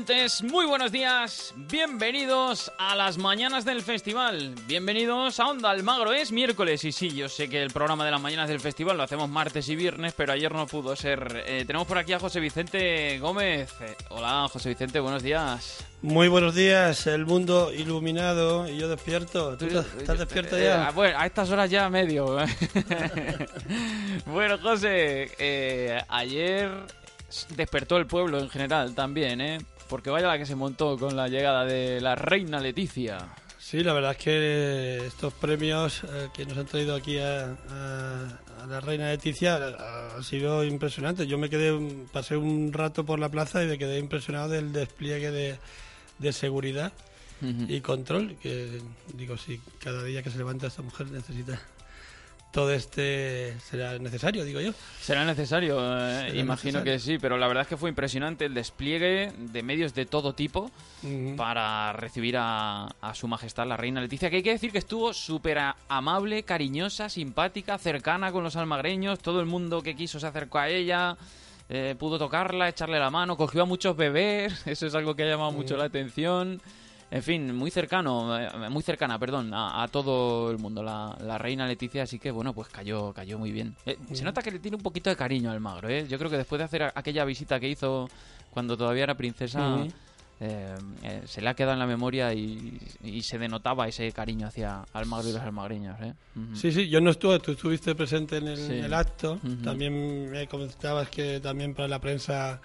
oyentes, muy buenos días, bienvenidos a las mañanas del festival, bienvenidos a Onda Almagro, es miércoles y sí, yo sé que el programa de las mañanas del festival lo hacemos martes y viernes, pero ayer no pudo ser. Eh, tenemos por aquí a José Vicente Gómez. Eh, hola José Vicente, buenos días. Muy buenos días, el mundo iluminado y yo despierto. ¿Tú estás- estás despierto Eh, ya? eh, bueno, a estas horas ya medio. bueno, José, eh, ayer despertó el pueblo en general también, ¿eh? Porque vaya la que se montó con la llegada de la reina Leticia. Sí, la verdad es que estos premios eh, que nos han traído aquí a, a- a la reina Leticia eh, han sido impresionantes. Yo me quedé, pasé un rato por la plaza y me quedé impresionado del despliegue de, de seguridad y control. Que digo, sí, cada día que se levanta esta mujer necesita todo este será necesario, digo yo. Será necesario, eh, Será imagino necesario. que sí, pero la verdad es que fue impresionante el despliegue de medios de todo tipo para recibir a, a su majestad la reina Leticia, que hay que decir que estuvo súper amable, cariñosa, simpática, cercana con los almagreños, todo el mundo que quiso se acercó a ella, eh, pudo tocarla, echarle la mano, cogió a muchos bebés, eso es algo que ha llamado mucho la atención. En fin, muy cercano, eh, muy cercana, perdón, a, a todo el mundo, la, la reina Leticia, así que bueno, pues cayó, cayó muy bien. Eh, se nota que le tiene un poquito de cariño al magro, ¿eh? Yo creo que después de hacer aquella visita que hizo cuando todavía era princesa, eh, eh, se le ha quedado en la memoria y, y se denotaba ese cariño hacia Almagro y los almagreños, ¿eh? Ujú. Sí, sí, yo no estuve, tú estuviste presente en el, Sí. en el acto. También me comentabas que también para la prensa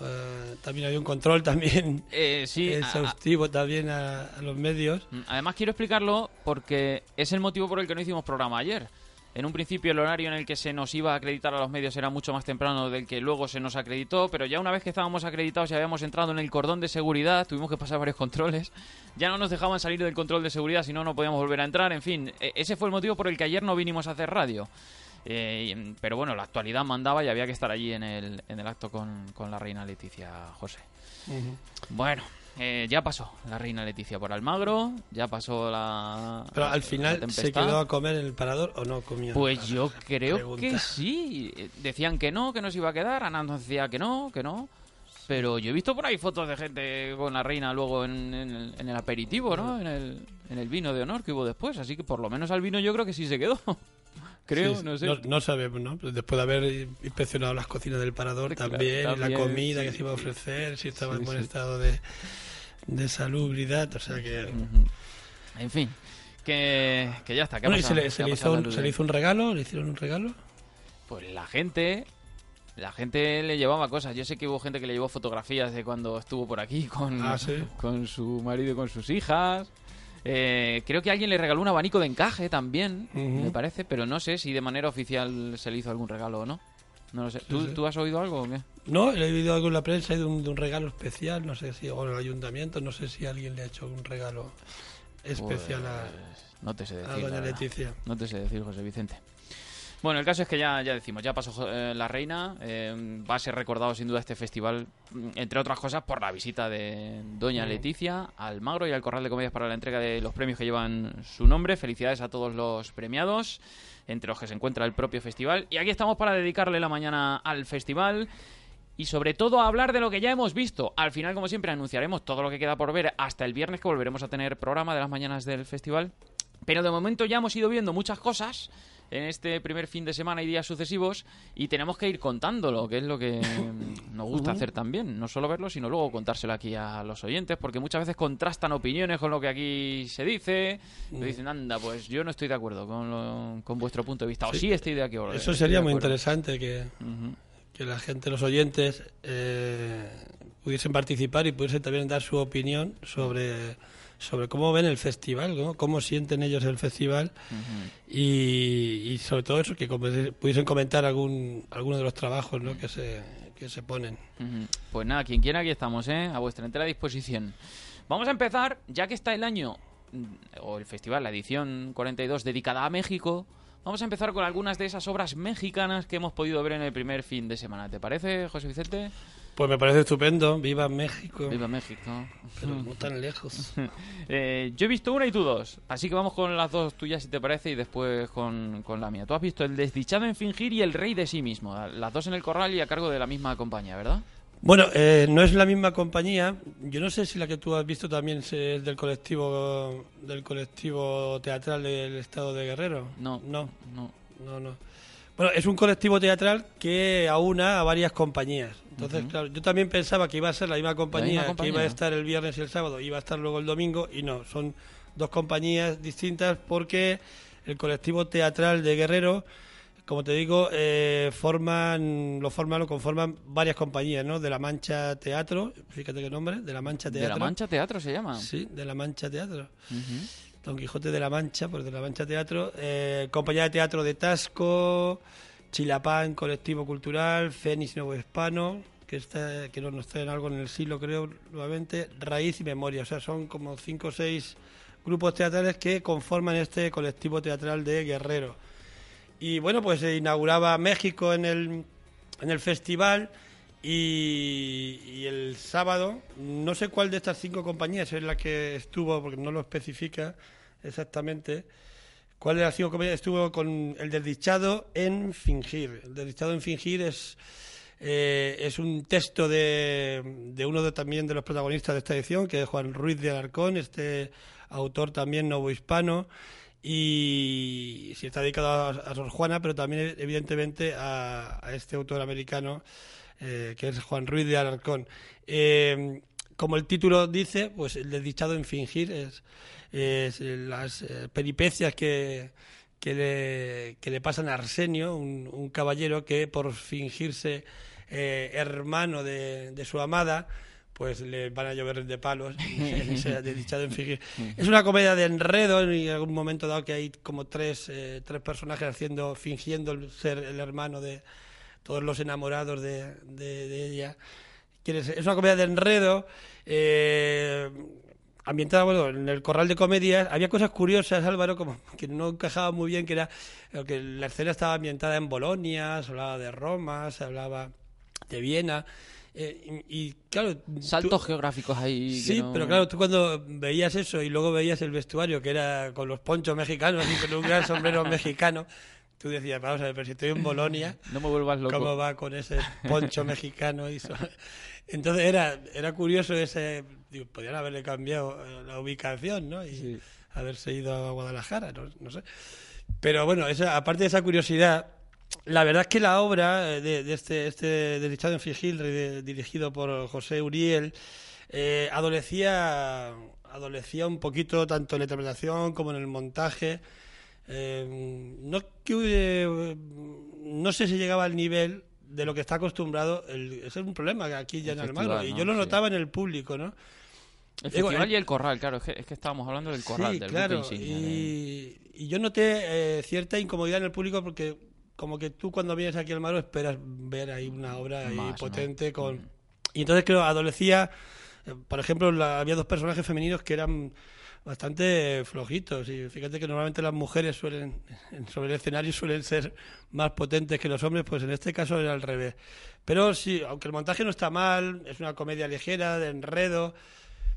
eh, también había un control también Eh, sí, a- a- exhaustivo también a, a los medios. Mm, Además quiero explicarlo porque es el motivo por el que no hicimos programa ayer. En un principio el horario en el que se nos iba a acreditar a los medios era mucho más temprano del que luego se nos acreditó, pero ya una vez que estábamos acreditados y habíamos entrado en el cordón de seguridad, tuvimos que pasar varios controles, ya no nos dejaban salir del control de seguridad, si no, no podíamos volver a entrar, en fin, e- ese fue el motivo por el que ayer no vinimos a hacer radio. Eh, y, pero bueno, la actualidad mandaba y había que estar allí en el, en el acto con, con la reina Leticia José. Bueno, eh, ya pasó la reina Leticia por Almagro, ya pasó la. Pero al la final se quedó a comer en el parador o no comió. Pues yo creo Pregunta. que sí. Decían que no, que no se iba a quedar. Ana nos decía que no, que no. Pero yo he visto por ahí fotos de gente con la reina luego en, en el, en el aperitivo, ¿no? En el, en el vino de honor que hubo después. Así que por lo menos al vino yo creo que sí se quedó. Creo, Sí, no sé. No, no sabemos, ¿no? Después de haber inspeccionado las cocinas del parador Claro, también, la comida sí, que se iba a ofrecer, si estaba Sí, en buen estado de, de salubridad, o sea que... En fin, que, que ya está. ¿qué ha Bueno, y se le, se ¿Qué le ha hizo un, la se le luz? hizo un regalo, le hicieron un regalo. Pues la gente, la gente le llevaba cosas. Yo sé que hubo gente que le llevó fotografías de cuando estuvo por aquí con, Ah, ¿sí? con su marido y con sus hijas. Eh, creo que alguien le regaló un abanico de encaje también, me parece, pero no sé si de manera oficial se le hizo algún regalo o no. No lo sé. ¿Tú, sí. tú has oído algo o qué? No, he oído algo en la prensa de un, de un regalo especial, no sé si, o en el ayuntamiento, no sé si alguien le ha hecho un regalo especial a, Pues, no te sé a decir. la doña. Leticia. No te sé decir, José Vicente. Bueno, el caso es que ya, ya decimos, ya pasó eh, la reina, eh, va a ser recordado sin duda este festival, mm, entre otras cosas, por la visita de Doña Leticia al Magro y al Corral de Comedias para la entrega de los premios que llevan su nombre. Felicidades a todos los premiados, entre los que se encuentra el propio festival. Y aquí estamos para dedicarle la mañana al festival y sobre todo a hablar de lo que ya hemos visto. Al final, como siempre, anunciaremos todo lo que queda por ver hasta el viernes que volveremos a tener programa de las mañanas del festival. Pero de momento ya hemos ido viendo muchas cosas en este primer fin de semana y días sucesivos y tenemos que ir contándolo, que es lo que mm, nos gusta hacer también. No solo verlo, sino luego contárselo aquí a los oyentes, porque muchas veces contrastan opiniones con lo que aquí se dice. Y dicen, anda, pues yo no estoy de acuerdo con, lo- con vuestro punto de vista. O sí estoy de acuerdo. Eso sería muy interesante que, que la gente, los oyentes, eh, pudiesen participar y pudiesen también dar su opinión sobre, sobre cómo ven el festival, ¿no? cómo sienten ellos el festival y, y sobre todo eso, que pudiesen comentar algún alguno de los trabajos ¿no? que, se, que se ponen. Pues nada, quien quiera, aquí estamos, ¿eh? A vuestra entera disposición. Vamos a empezar, ya que está el año, mm, o el festival, la edición 42 dedicada a México, vamos a empezar con algunas de esas obras mexicanas que hemos podido ver en el primer fin de semana. ¿Te parece, José Vicente? Pues me parece estupendo, viva México, Viva México. pero no tan lejos. Eh, yo he visto una y tú dos, así que vamos con las dos tuyas si te parece y después con, con la mía. Tú has visto El desdichado en fingir y El rey de sí mismo, las dos en el corral y a cargo de la misma compañía, ¿verdad? Bueno, eh, no es la misma compañía. Yo no sé si la que tú has visto también es del colectivo del colectivo teatral del Estado de Guerrero. No. no, No. no, no. Bueno, es un colectivo teatral que aúna a varias compañías. Entonces, claro, yo también pensaba que iba a ser la misma compañía, que compañía. iba a estar el viernes y el sábado, iba a estar luego el domingo, y no, son dos compañías distintas porque el colectivo teatral de Guerrero, como te digo, eh, forman, lo forman, lo conforman varias compañías, ¿no? De la Mancha Teatro, fíjate qué nombre, de la Mancha De Teatro. la Mancha Teatro se llama. Sí, de la Mancha Teatro. Don Quijote de la Mancha, pues de la Mancha Teatro, eh, Compañía de Teatro de Tasco, Chilapán, Colectivo Cultural, Fénix Nuevo Hispano, que está, que no nos traen algo en el siglo, creo, nuevamente, Raíz y Memoria. O sea, son como cinco o seis grupos teatrales que conforman este colectivo teatral de Guerrero. Y bueno, pues se inauguraba México en el, en el festival y el sábado, no sé cuál de estas cinco compañías es la que estuvo, porque no lo especifica exactamente, cuál de las cinco estuvo con el desdichado en fingir. El desdichado en fingir es, eh, es un texto de, de uno de, también de los protagonistas de esta edición, que es Juan Ruiz de Alarcón, este autor también novohispano, y sí está dedicado a, a Sor Juana, pero también evidentemente a, a este autor americano eh, que es Juan Ruiz de Alarcón. Eh, como el título dice, pues el desdichado en fingir es, es las eh, peripecias que, que, le, que le pasan a Arsenio, un, un caballero que por fingirse eh, hermano de, de su amada, pues le van a llover de palos y se ha desdichado en fingir. Es una comedia de enredo y en algún momento dado que hay como tres, eh, tres personajes haciendo, fingiendo ser el hermano de todos los enamorados de, de- de ella. Es una comedia de enredo. eh, ambientada bueno en el corral de comedias había cosas curiosas Álvaro como que no encajaba muy bien que era eh, que la escena estaba ambientada en Bolonia se hablaba de Roma se hablaba de Viena eh, y, y, claro tú- Saltos geográficos ahí. Sí, no- pero claro, tú cuando veías eso y luego veías el vestuario que era con los ponchos mexicanos y con un gran sombrero mexicano, tú decías, vamos a ver, pero si estoy en Bolonia, No me vuelvas loco. ¿cómo va con ese poncho mexicano? Y so- Entonces era, era curioso ese... Digo, podrían haberle cambiado eh, la ubicación, ¿no? Y Sí. haberse ido a Guadalajara, no, no sé. Pero bueno, esa, aparte de esa curiosidad, la verdad es que la obra eh, de, de este, este de Richard en Fingil, de- dirigido por José Uriel, eh, adolecía, adolecía un poquito tanto en la interpretación como en el montaje. Eh, no, que hubiera- no sé si llegaba al nivel de lo que está acostumbrado. El, ese es un problema que aquí ya en Almagro. Y yo lo Sí. notaba en el público, ¿no? El Digo, festival el- y el corral, claro. Es que, es que estábamos hablando del corral, sí, del claro. de- Y, y yo noté eh, cierta incomodidad en el público porque como que tú cuando vienes aquí al Almagro esperas ver ahí una obra ahí potente con... Mm. Y entonces creo, adolecía, eh, por ejemplo, la- había dos personajes femeninos que eran bastante flojitos y fíjate que normalmente las mujeres suelen en- sobre el escenario suelen ser más potentes que los hombres pues en este caso era al revés pero sí aunque el montaje no está mal es una comedia ligera de enredo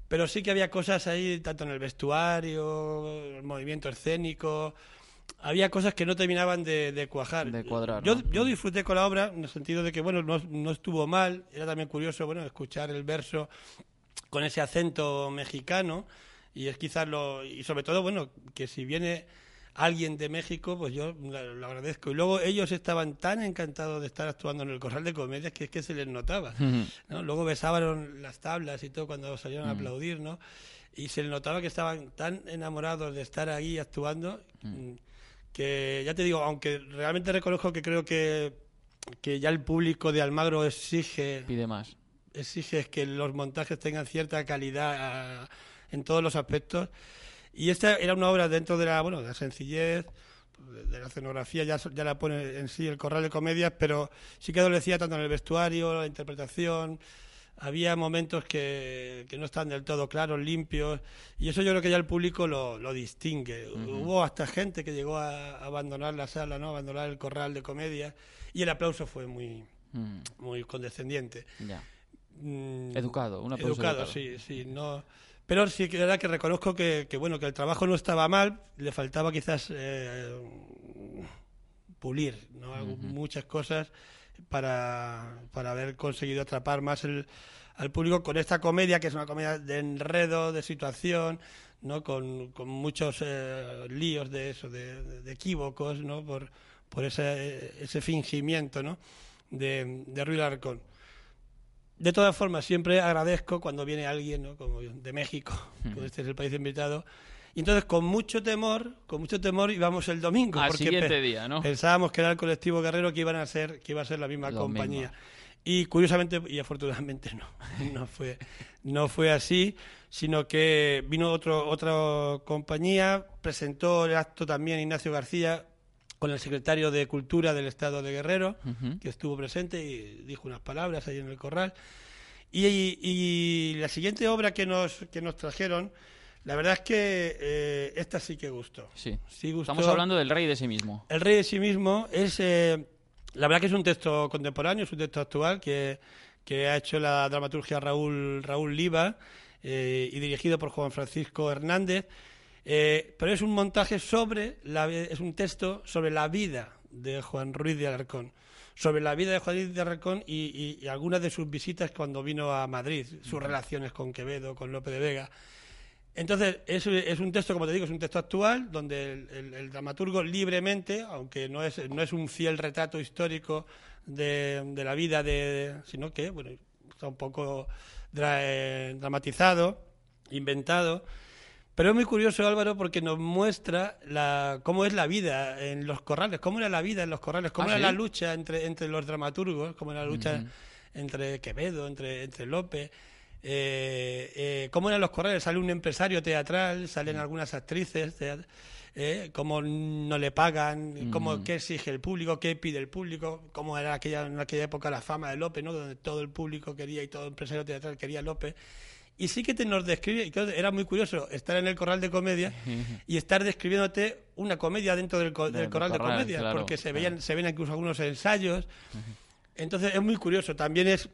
pero sí que había cosas ahí tanto en el vestuario el movimiento escénico había cosas que no terminaban de, de cuajar De cuadrar, yo, ¿no? yo disfruté con la obra en el sentido de que bueno no, no estuvo mal era también curioso bueno escuchar el verso con ese acento mexicano Y es quizás lo. Y sobre todo, bueno, que si viene alguien de México, pues yo lo, agradezco. Y luego ellos estaban tan encantados de estar actuando en el Corral de Comedias que es que se les notaba. ¿no? Luego besaban las tablas y todo cuando salieron a aplaudir, ¿no? Y se les notaba que estaban tan enamorados de estar ahí actuando que, ya te digo, aunque realmente reconozco que creo que, que ya el público de Almagro exige Pide más. exige que los montajes tengan cierta calidad ah, en todos los aspectos. Y esta era una obra dentro de la, bueno, de la sencillez, de la escenografía, ya, ya la pone en sí el corral de comedias, pero sí que adolecía tanto en el vestuario, la interpretación. Había momentos que, que no están del todo claros, limpios, y eso yo creo que ya el público lo, lo distingue. Hubo hasta gente que llegó a, abandonar la sala, ¿no? abandonar el corral de comedias, y el aplauso fue muy, Mm, muy condescendiente. ya. Mm, Educado, un aplauso educado, educado. sí, sí, no. Pero sí que verdad que reconozco que, que, bueno que el trabajo no estaba mal, le faltaba quizás eh, pulir, ¿no? Muchas cosas para, para haber conseguido atrapar más el, al público con esta comedia que es una comedia de enredo, de situación, ¿no? Con, con muchos eh, líos de eso, de, de- de equívocos, ¿no? Por, por ese, ese fingimiento, ¿no? De, de Ruiz Larcón. De todas formas, siempre agradezco cuando viene alguien, ¿no? como de México, como este es el país invitado. Y entonces, con mucho temor, con mucho temor íbamos el domingo. Al porque siguiente día, ¿no? Pensábamos que era el colectivo guerrero que iban a ser, que iba a ser la misma Lo compañía. mismo. Y curiosamente y afortunadamente no, no fue, no fue así, sino que vino otro, otra compañía, presentó el acto también Ignacio García con el secretario de Cultura del Estado de Guerrero, que estuvo presente y dijo unas palabras ahí en el corral. Y, y- y la siguiente obra que nos, que nos trajeron, la verdad es que eh, esta sí que gustó. Sí. Sí gustó. Estamos hablando del rey de sí mismo. El rey de sí mismo es, eh, la verdad que es un texto contemporáneo, es un texto actual que, que ha hecho la dramaturgia Raúl, Raúl Liva eh, y dirigido por Juan Francisco Hernández, eh, pero es un montaje sobre, la, es un texto sobre la vida de Juan Ruiz de Alarcón, sobre la vida de Juan Ruiz de Alarcón y, y- y algunas de sus visitas cuando vino a Madrid, sus relaciones con Quevedo, con Lope de Vega. Entonces, es, es un texto, como te digo, es un texto actual, donde el, el- el dramaturgo libremente, aunque no es, no es un fiel retrato histórico de, de la vida, de, sino que bueno, está un poco dra- eh, dramatizado, inventado. Pero es muy curioso, Álvaro, porque nos muestra la, cómo es la vida en los corrales, cómo era la vida en los corrales, cómo ¿Ah, era sí? la lucha entre, entre los dramaturgos, cómo era la lucha entre Quevedo, entre, entre López, eh, eh, cómo eran los corrales. Sale un empresario teatral, salen algunas actrices, eh, cómo no le pagan, cómo, qué exige el público, qué pide el público, cómo era aquella, en aquella época la fama de López, ¿no? donde todo el público quería y todo empresario teatral quería a López. Y sí que te nos describe, y claro, era muy curioso estar en el corral de comedia y estar describiéndote una comedia dentro del, co- del Del corral, de comedia, claro, porque se claro. veían, se ven incluso algunos ensayos. Entonces es muy curioso. También es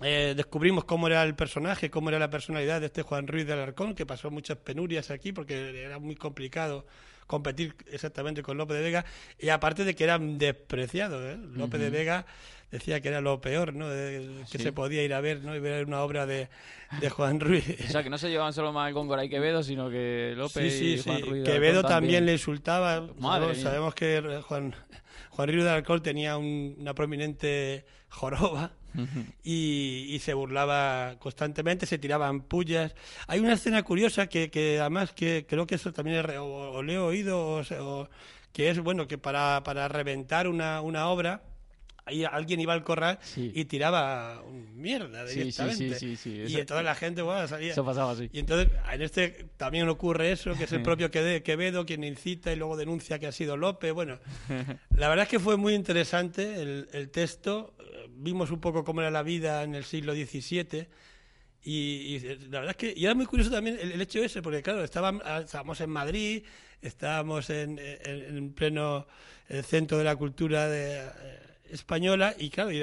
eh, descubrimos cómo era el personaje, cómo era la personalidad de este Juan Ruiz de Alarcón, que pasó muchas penurias aquí porque era muy complicado competir exactamente con López de Vega y aparte de que era despreciado. ¿eh? López de Vega decía que era lo peor, ¿no? De- que Sí. se podía ir a ver, ¿no? Y ver una obra de, de Juan Ruiz. O sea, que no se llevaban solo mal con Góngora y Quevedo, sino que López Sí, sí, y Juan. Ruiz Quevedo también le insultaba. Madre sabemos, que Juan, Juan Ruiz de Alarcón tenía un- una prominente joroba y, y se burlaba constantemente, se tiraban pullas. Hay una escena curiosa que, que además que creo que eso también es re- o, o le he oído, o, o- que es bueno que para, para reventar una, una obra ahí alguien iba al corral Sí. y tiraba mierda directamente. sí, sí, Y entonces la gente salía. Eso pasaba así. Y entonces en este también ocurre eso, que es el propio Quevedo quien incita y luego denuncia que ha sido López. Bueno, la verdad es que fue muy interesante el, el texto. Eh, Vimos un poco cómo era la vida en el siglo XVII. Y, y la verdad es que y era muy curioso también el, el hecho ese, porque claro, estaban- ah, estábamos en Madrid, estábamos en, en- en pleno eh, centro de la cultura de, eh, española y claro, y,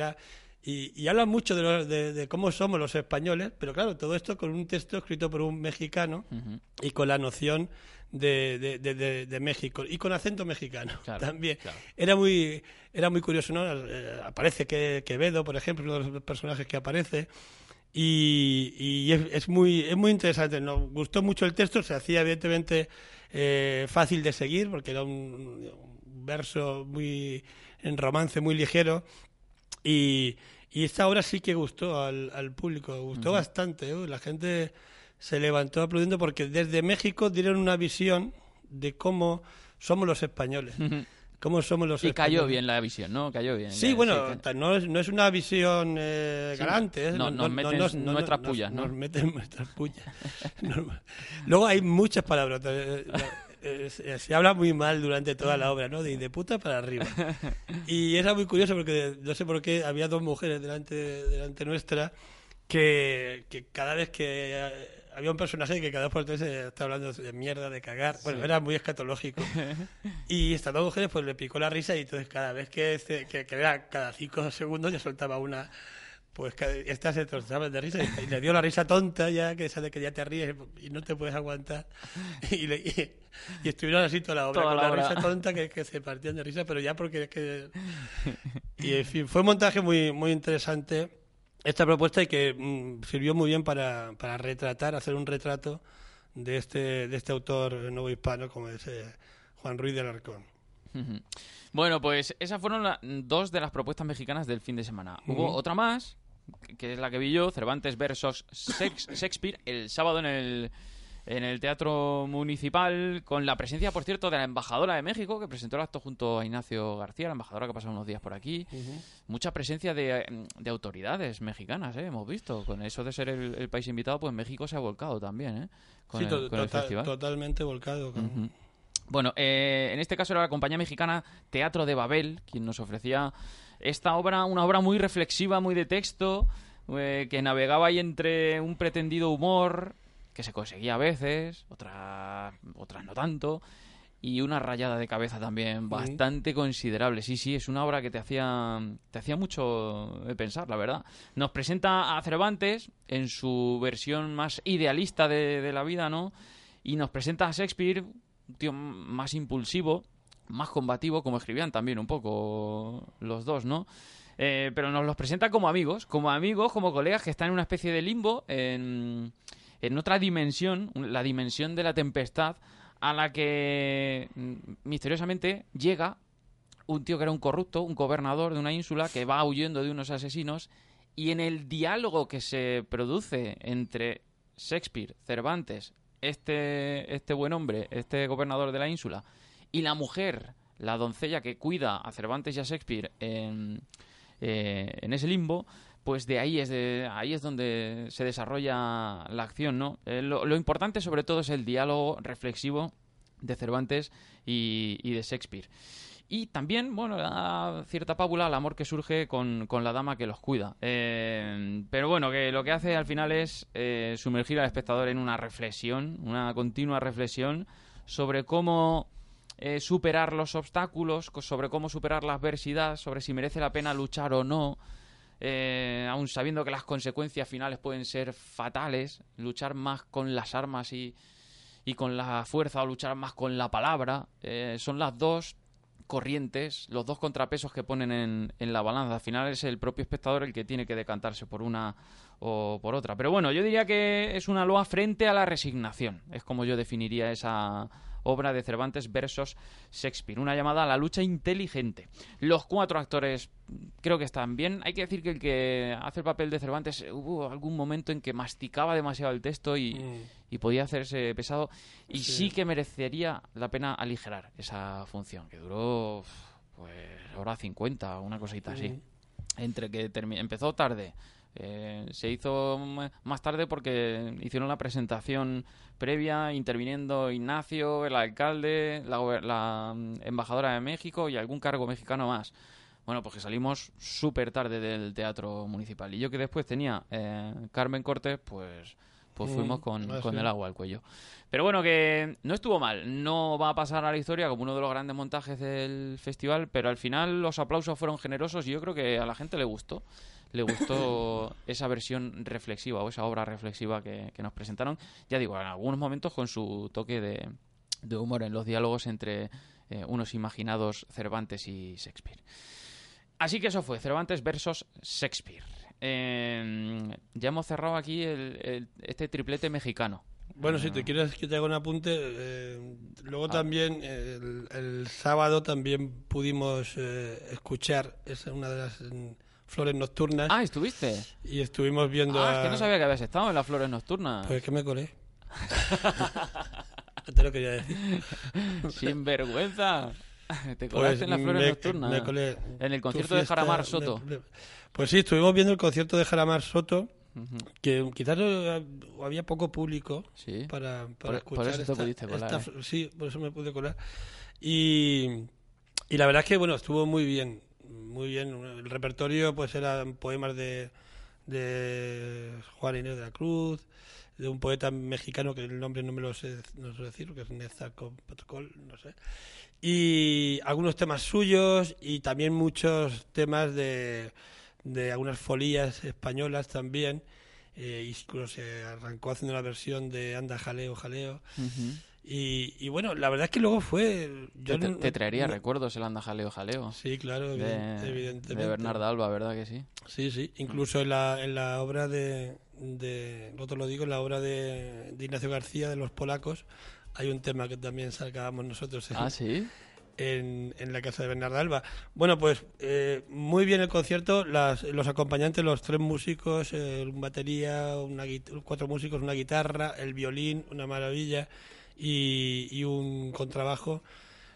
y, y hablan mucho de, lo- de- de cómo somos los españoles, pero claro, todo esto con un texto escrito por un mexicano y con la noción de, de- México y con acento mexicano Claro, también. claro. Era muy era muy curioso, ¿no? Eh, aparece que Quevedo, por ejemplo, uno de los personajes que aparece y, y es, es muy, es muy interesante. Nos gustó mucho el texto, se hacía evidentemente eh, fácil de seguir porque era un, un verso muy en romance muy ligero y, y esta obra sí que gustó al, al público, gustó bastante. ¿eh? La gente se levantó aplaudiendo porque desde México dieron una visión de cómo somos los españoles. Cómo somos los Y cayó españoles. bien la visión, ¿no? Cayó bien. Sí, Eh, bueno, ta- no es, no es una visión eh, Sí, galante. ¿eh? no- nos meten nuestras pullas, ¿no? Nos meten nuestras pullas. Luego hay muchas palabras. se se habla muy mal durante toda la obra, ¿no? De, de puta para arriba. Y era muy curioso porque no sé por qué había dos mujeres delante, delante nuestra que, que cada vez que eh, había un personaje que cada dos por tres eh, estaba hablando de mierda, de cagar. Bueno, era muy escatológico. Y estas dos mujeres pues le picó la risa y entonces cada vez que, este- que, que era cada cinco segundos ya soltaba una pues estas se trozaba de risa y, le dio la risa tonta ya que esa de que ya te ríes y no te puedes aguantar. Y, le- y- y estuvieron así toda la obra Toda con la risa tonta que, que se partían de risa pero ya porque es que y en fin fue un montaje muy muy interesante. Esta propuesta y que mm, sirvió muy bien para, para retratar hacer un retrato de este de este autor nuevo hispano como es eh, Juan Ruiz de Alarcón Ujú. Bueno, pues esas fueron la- dos de las propuestas mexicanas del fin de semana. Hubo otra más, que- es la que vi yo, Cervantes versus Shakespeare, el sábado en el, en el Teatro Municipal, con la presencia, por cierto, de la embajadora de México, que presentó el acto junto a Ignacio García, la embajadora que ha pasado unos días por aquí. Mucha presencia de, de autoridades mexicanas, ¿eh? hemos visto. Con eso de ser el, el país invitado, pues México se ha volcado también, ¿eh? Con, Sí, el, festival. totalmente volcado con-. Bueno, eh, en este caso era la compañía mexicana Teatro de Babel quien nos ofrecía esta obra, una obra muy reflexiva, muy de texto, eh, que navegaba ahí entre un pretendido humor, que se conseguía a veces, otras, otras no tanto, y una rayada de cabeza también bastante considerable. Sí, sí, es una obra que te hacía, te hacía mucho eh, pensar, la verdad. Nos presenta a Cervantes en su versión más idealista de, de la vida, ¿no? Y nos presenta a Shakespeare, un tío más impulsivo, más combativo, como escribían también un poco los dos, ¿no? Eh, pero nos los presenta como amigos, como amigos, como colegas que están en una especie de limbo, en, en otra dimensión, la dimensión de la tempestad, a la que mm, misteriosamente llega un tío que era un corrupto, un gobernador de una ínsula que va huyendo de unos asesinos y en el diálogo que se produce entre Shakespeare, Cervantes, este, este buen hombre, este gobernador de la ínsula, y la mujer, la doncella que cuida a Cervantes y a Shakespeare en, eh, en ese limbo, pues de ahí es de ahí es donde se desarrolla la acción, ¿no? Eh, lo, importante sobre todo es el diálogo reflexivo de Cervantes y, y de Shakespeare. Y también, bueno, da cierta pábula al amor que surge con, con la dama que los cuida. Eh, pero bueno, que lo que hace al final es sumergir al espectador en una reflexión, una continua reflexión sobre cómo eh, superar los obstáculos, sobre cómo superar la adversidad, sobre si merece la pena luchar o no, eh, aun sabiendo que las consecuencias finales pueden ser fatales, luchar más con las armas y, y con la fuerza o luchar más con la palabra, eh, son las dos corrientes, los dos contrapesos que ponen en, en la balanza. Al final es el propio espectador el que tiene que decantarse por una o por otra. Pero bueno, yo diría que es una loa frente a la resignación. Es como yo definiría esa obra de Cervantes versus Shakespeare. Una llamada a la lucha inteligente. Los cuatro actores creo que están bien. Hay que decir que el que hace el papel de Cervantes hubo algún momento en que masticaba demasiado el texto y, Mm. y podía hacerse pesado. Y sí. Sí. que merecería la pena aligerar esa función, que duró pues hora 50, una cosita así. Entre que empezó tarde, eh, se hizo más tarde porque hicieron la presentación previa, interviniendo Ignacio, el alcalde, la, la, mm, embajadora de México y algún cargo mexicano más. Bueno, pues que salimos súper tarde del teatro municipal. Y yo que después tenía eh, Carmen Cortés, pues, pues fuimos con, ah, con sí. el agua al cuello. Pero bueno, que no estuvo mal. No va a pasar a la historia como uno de los grandes montajes del festival, pero al final los aplausos fueron generosos y yo creo que a la gente le gustó. Le gustó esa versión reflexiva o esa obra reflexiva que, que nos presentaron. Ya digo, en algunos momentos con su toque de, de humor en los diálogos entre eh, unos imaginados Cervantes y Shakespeare. Así que eso fue, Cervantes versus Shakespeare. eh, ya hemos cerrado aquí el- el- este triplete mexicano. Bueno, si te quieres que te haga un apunte, eh, luego Ah. también eh, el, el sábado también pudimos eh, escuchar, es una de las mm, flores nocturnas, Ah, ¿estuviste? y estuvimos viendo Ah, a... es que no sabía que habías estado en las flores nocturnas. Pues que me colé. te lo quería decir. Sin vergüenza. Te Pues colaste en las flores me- nocturnas. me colé. En el concierto de Jaramar Soto. me- Pues sí, estuvimos viendo el concierto de Jaramar Soto, que quizás eh, había poco público Sí. para, Por- para por escuchar. eso te pudiste colar, esta- ¿eh? Sí, por eso me pude colar. Y, y la verdad es que, bueno, estuvo muy bien, muy bien. El repertorio, pues, eran poemas de, de Juan Inés de la Cruz, de un poeta mexicano que el nombre no me lo sé, no sé decir, que es Nezahualcóyotl, no sé. Y algunos temas suyos y también muchos temas de, de algunas folías españolas también. Eh, incluso se arrancó haciendo la versión de Anda Jaleo, Jaleo. Y, y bueno, la verdad es que luego fue... yo Te, no- te traería no- recuerdos el anda jaleo jaleo. Sí, claro, de, evident- evidentemente. de Bernarda Alba, ¿verdad que sí? Sí, sí. Incluso en la, en la obra de, de... No te lo digo, en la obra de, de Ignacio García, de los polacos, hay un tema que también sacábamos nosotros en, Ah, sí. en, en la casa de Bernarda Alba. Bueno, pues eh, muy bien el concierto, las, los acompañantes, los tres músicos, eh, un batería, una, cuatro músicos, una guitarra, el violín, una maravilla y, y un contrabajo.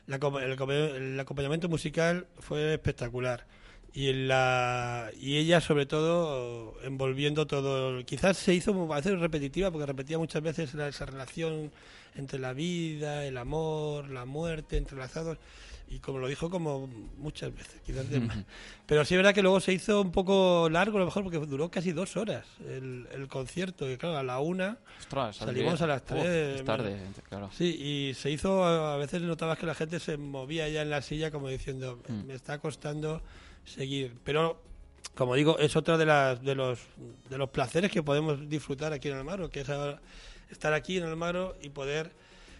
La el, el acompañamiento musical fue espectacular. Y, la, y ella, sobre todo, envolviendo todo. Quizás se hizo a veces repetitiva, porque repetía muchas veces esa relación entre la vida, el amor, la muerte, entrelazados. Y como lo dijo, como muchas veces, quizás de más. Pero sí es verdad que luego se hizo un poco largo, a lo mejor, porque duró casi dos horas el, el concierto. Y claro, a la una Ostras, Salimos a las Uf, tres, es tarde, claro. Sí, y se hizo, a veces notabas que la gente se movía ya en la silla como diciendo, Mm. me está costando seguir. Pero, como digo, es otro de, las, de, los, de los placeres que podemos disfrutar aquí en Almagro, que es ahora estar aquí en Almagro y poder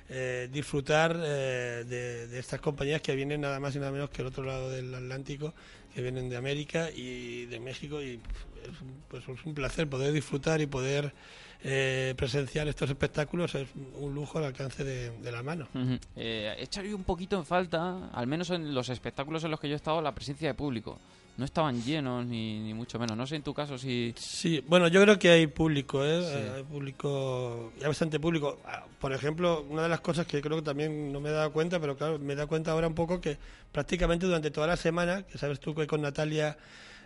eh, disfrutar eh, de, estas compañías que vienen nada más y nada menos que del otro lado del Atlántico, que vienen de América y de México y es un, pues es un placer poder disfrutar y poder eh, presenciar estos espectáculos es un lujo al alcance de, la mano. Ujú. Eh, he echado un poquito en falta, al menos en los espectáculos en los que yo he estado, la presencia de público. No estaban llenos, ni, ni mucho menos. No sé en tu caso si... Sí, bueno, yo creo que hay público, ¿eh? Sí. Hay público, hay bastante público. Ah, Por ejemplo, una de las cosas que creo que también no me he dado cuenta, pero claro, me he dado cuenta ahora un poco que prácticamente durante toda la semana, que sabes tú que con Natalia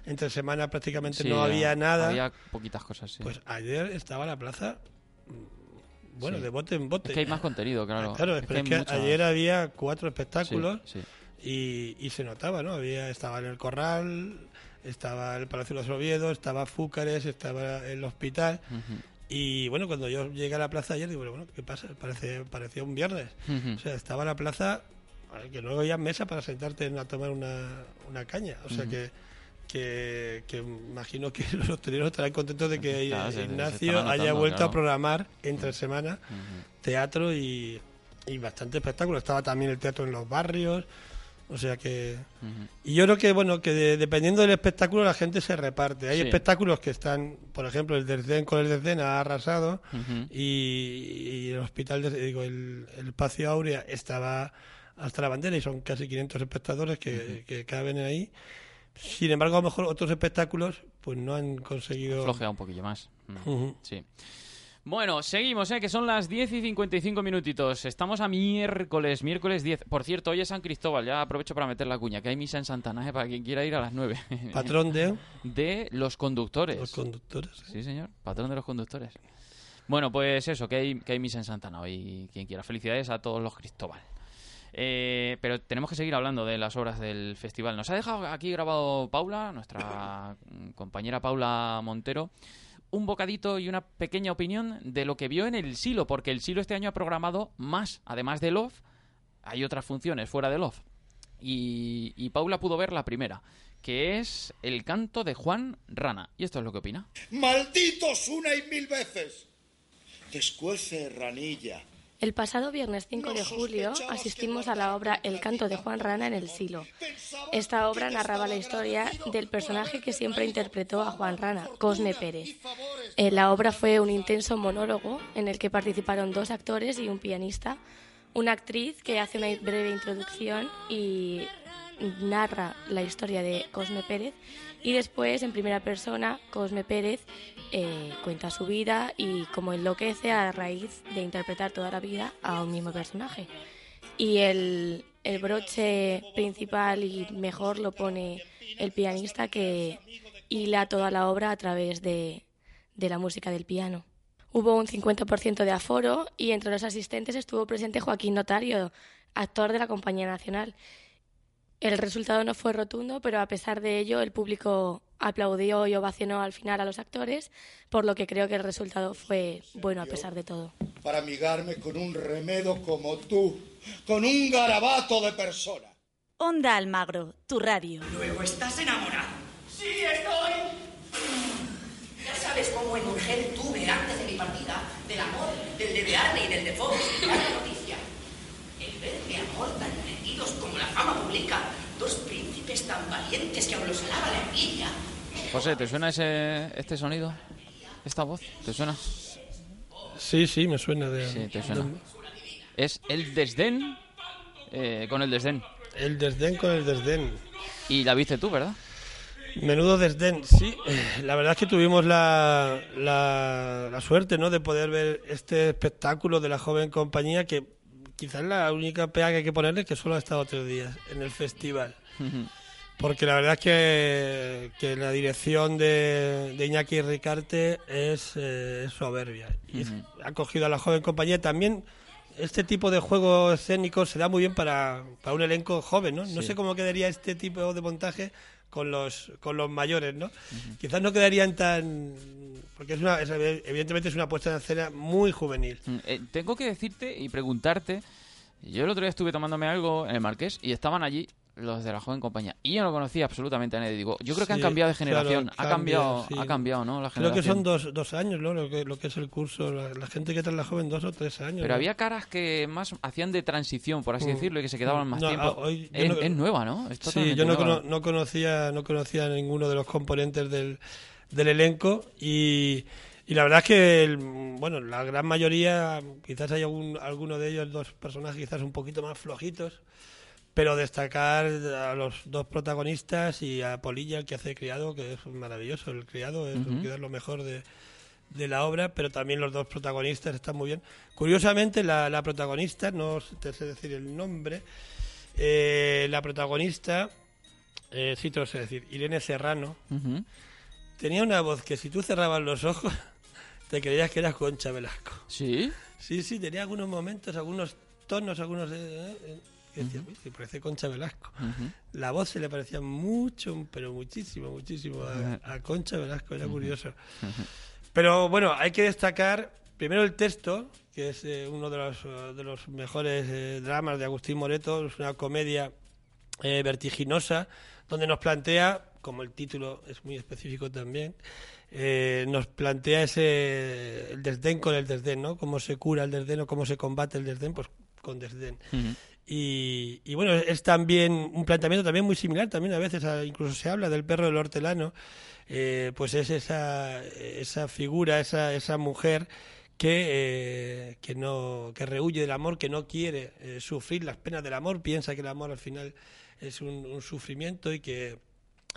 entre semana prácticamente Sí, no había nada, Había poquitas cosas, sí. pues ayer estaba la plaza, mm, bueno, Sí. de bote en bote. es que hay más contenido, claro. Claro, Es pero es hay que mucha- ayer había cuatro espectáculos sí. Y, y se notaba, ¿no? Había, estaba en el Corral, estaba el Palacio de los Oviedos, estaba Fúcares, estaba el hospital. Y bueno, cuando yo llegué a la plaza ayer, digo, bueno, ¿qué pasa? Parece, parecía un viernes. O sea, estaba la plaza que no había mesa para sentarte a tomar una, una caña. O sea que, que, que imagino que los hosteleros estarán contentos de que Claro, Ignacio haya vuelto claro. a programar entre semana teatro y, y bastante espectáculo. Estaba también el teatro en los barrios. O sea que... Y yo creo que, bueno, que de- dependiendo del espectáculo la gente se reparte. Hay Sí. espectáculos que están, por ejemplo, el Desdén con el Desdén ha arrasado y, y el hospital, de, digo, el, el Espacio Áurea estaba hasta la bandera y son casi 500 espectadores que, que caben ahí. Sin embargo, a lo mejor otros espectáculos pues no han conseguido... Flojea un poquillo más. Mm. Sí. Bueno, seguimos, ¿eh? que son las 10 y 55 minutitos. Estamos a miércoles, miércoles 10. Por cierto, hoy es San Cristóbal, ya aprovecho para meter la cuña, que hay misa en Santana, ¿eh? para quien quiera ir a las 9. Patrón de de los conductores. los conductores. ¿eh? Sí, señor, patrón de los conductores. Bueno, pues eso, que hay, que hay misa en Santana hoy, quien quiera. Felicidades a todos los Cristóbal. Eh, pero tenemos que seguir hablando de las obras del festival. Nos ha dejado aquí grabado Paula, nuestra compañera Paula Montero, un bocadito y una pequeña opinión de lo que vio en el Silo, porque el Silo este año ha programado más, además de Love, hay otras funciones fuera de Love. Y, y Paula pudo ver la primera, que es el canto de Juan Rana. Y esto es lo que opina. ¡Malditos una y mil veces! Descuece, ranilla, El pasado viernes 5 de julio asistimos a la obra El canto de Juan Rana en el Silo. Esta obra narraba la historia del personaje que siempre interpretó a Juan Rana, Cosme Pérez. Eh, la obra fue un intenso monólogo en el que participaron dos actores y un pianista, una actriz que hace una breve introducción y narra la historia de Cosme Pérez y después en primera persona Cosme Pérez eh, cuenta su vida y cómo enloquece a raíz de interpretar toda la vida a un mismo personaje. Y el, el broche principal y mejor lo pone el pianista que hila toda la obra a través de, de la música del piano. Hubo un 50% de aforo y entre los asistentes estuvo presente Joaquín Notario, actor de la Compañía Nacional. El resultado no fue rotundo, pero a pesar de ello el público aplaudió y ovacionó al final a los actores, por lo que creo que el resultado fue bueno a pesar de todo. Para amigarme con un remedo como tú, con un garabato de persona. Onda Almagro, tu radio. Luego estás enamorado. ¡Sí, estoy! Ya sabes cómo en Urgel tuve antes de mi partida del amor, del de Bearne y del de Fox. Gran noticia. El verme amor tan como la fama publica. Dos príncipes tan valientes que aún los alaba la envidia. José, ¿te suena ese, este sonido? ¿Esta voz? ¿Te suena? Sí, sí, me suena de... Sí, te suena. Es el desdén eh, con el desdén. El desdén con el desdén. Y la viste tú, ¿verdad? Menudo desdén, sí. Eh, La verdad es que tuvimos la, la, la suerte ¿no? de poder ver este espectáculo de la joven compañía que quizás la única pega que hay que ponerle es que solo ha estado tres días en el festival. Porque la verdad es que, que la dirección de, de Iñaki Ricarte es, eh, es soberbia. Y ha cogido a la joven compañía. También este tipo de juego escénico se da muy bien para, para un elenco joven, ¿no? No sé cómo quedaría este tipo de montaje con los, con los mayores, ¿no? Quizás no quedarían tan... Porque es una, es- evidentemente es una puesta en escena muy juvenil. Mm, eh, tengo que decirte y preguntarte. Yo el otro día estuve tomándome algo en el Marqués y estaban allí los de la joven compañía. Y yo no conocía absolutamente a nadie. Digo, yo creo que han cambiado de claro, generación. ha cambia, cambiado, sí. ha cambiado, ¿no? La Creo que generación. son dos, dos años, ¿no? Lo que, lo que es el curso. La, la gente que trae la joven, dos o tres años. Pero ¿no? había caras que más hacían de transición, por así Mm. decirlo, y que se quedaban más No, tiempo. ah, hoy es, no- es nueva, ¿no? Es Sí, yo no, nueva. cono- no conocía no conocía a ninguno de los componentes del, del elenco y, y la verdad es que el- bueno la gran mayoría quizás hay algún, alguno de ellos dos personajes quizás un poquito más flojitos pero destacar a los dos protagonistas y a Polilla el que hace criado que es maravilloso el criado es Ujú. quizás lo mejor de, de la obra, pero también los dos protagonistas están muy bien. Curiosamente, la, la protagonista, no te sé decir el nombre, eh, la protagonista, eh, sí te lo sé decir, Irene Serrano, tenía una voz que si tú cerrabas los ojos, te creías que eras Concha Velasco. ¿Sí? Sí, sí, tenía algunos momentos, algunos tonos, algunos... eh, que decía, "Uy, sí, parece Concha Velasco. La voz se le parecía mucho, pero muchísimo, muchísimo a, a Concha Velasco, era curioso. Pero bueno, hay que destacar primero el texto, que es eh, uno de los, de los mejores eh, dramas de Agustín Moreto, es una comedia eh, vertiginosa, donde nos plantea, como el título es muy específico también, eh, nos plantea ese el desdén con el desdén, ¿no? Cómo se cura el desdén o cómo se combate el desdén, pues con desdén. Y, y bueno, es también un planteamiento también muy similar, también a veces a- incluso se habla del perro del hortelano, eh, pues es esa, esa figura, esa, esa mujer que, eh, que, no, que rehuye del amor, que no quiere eh, sufrir las penas del amor, piensa que el amor al final es un, un sufrimiento y que,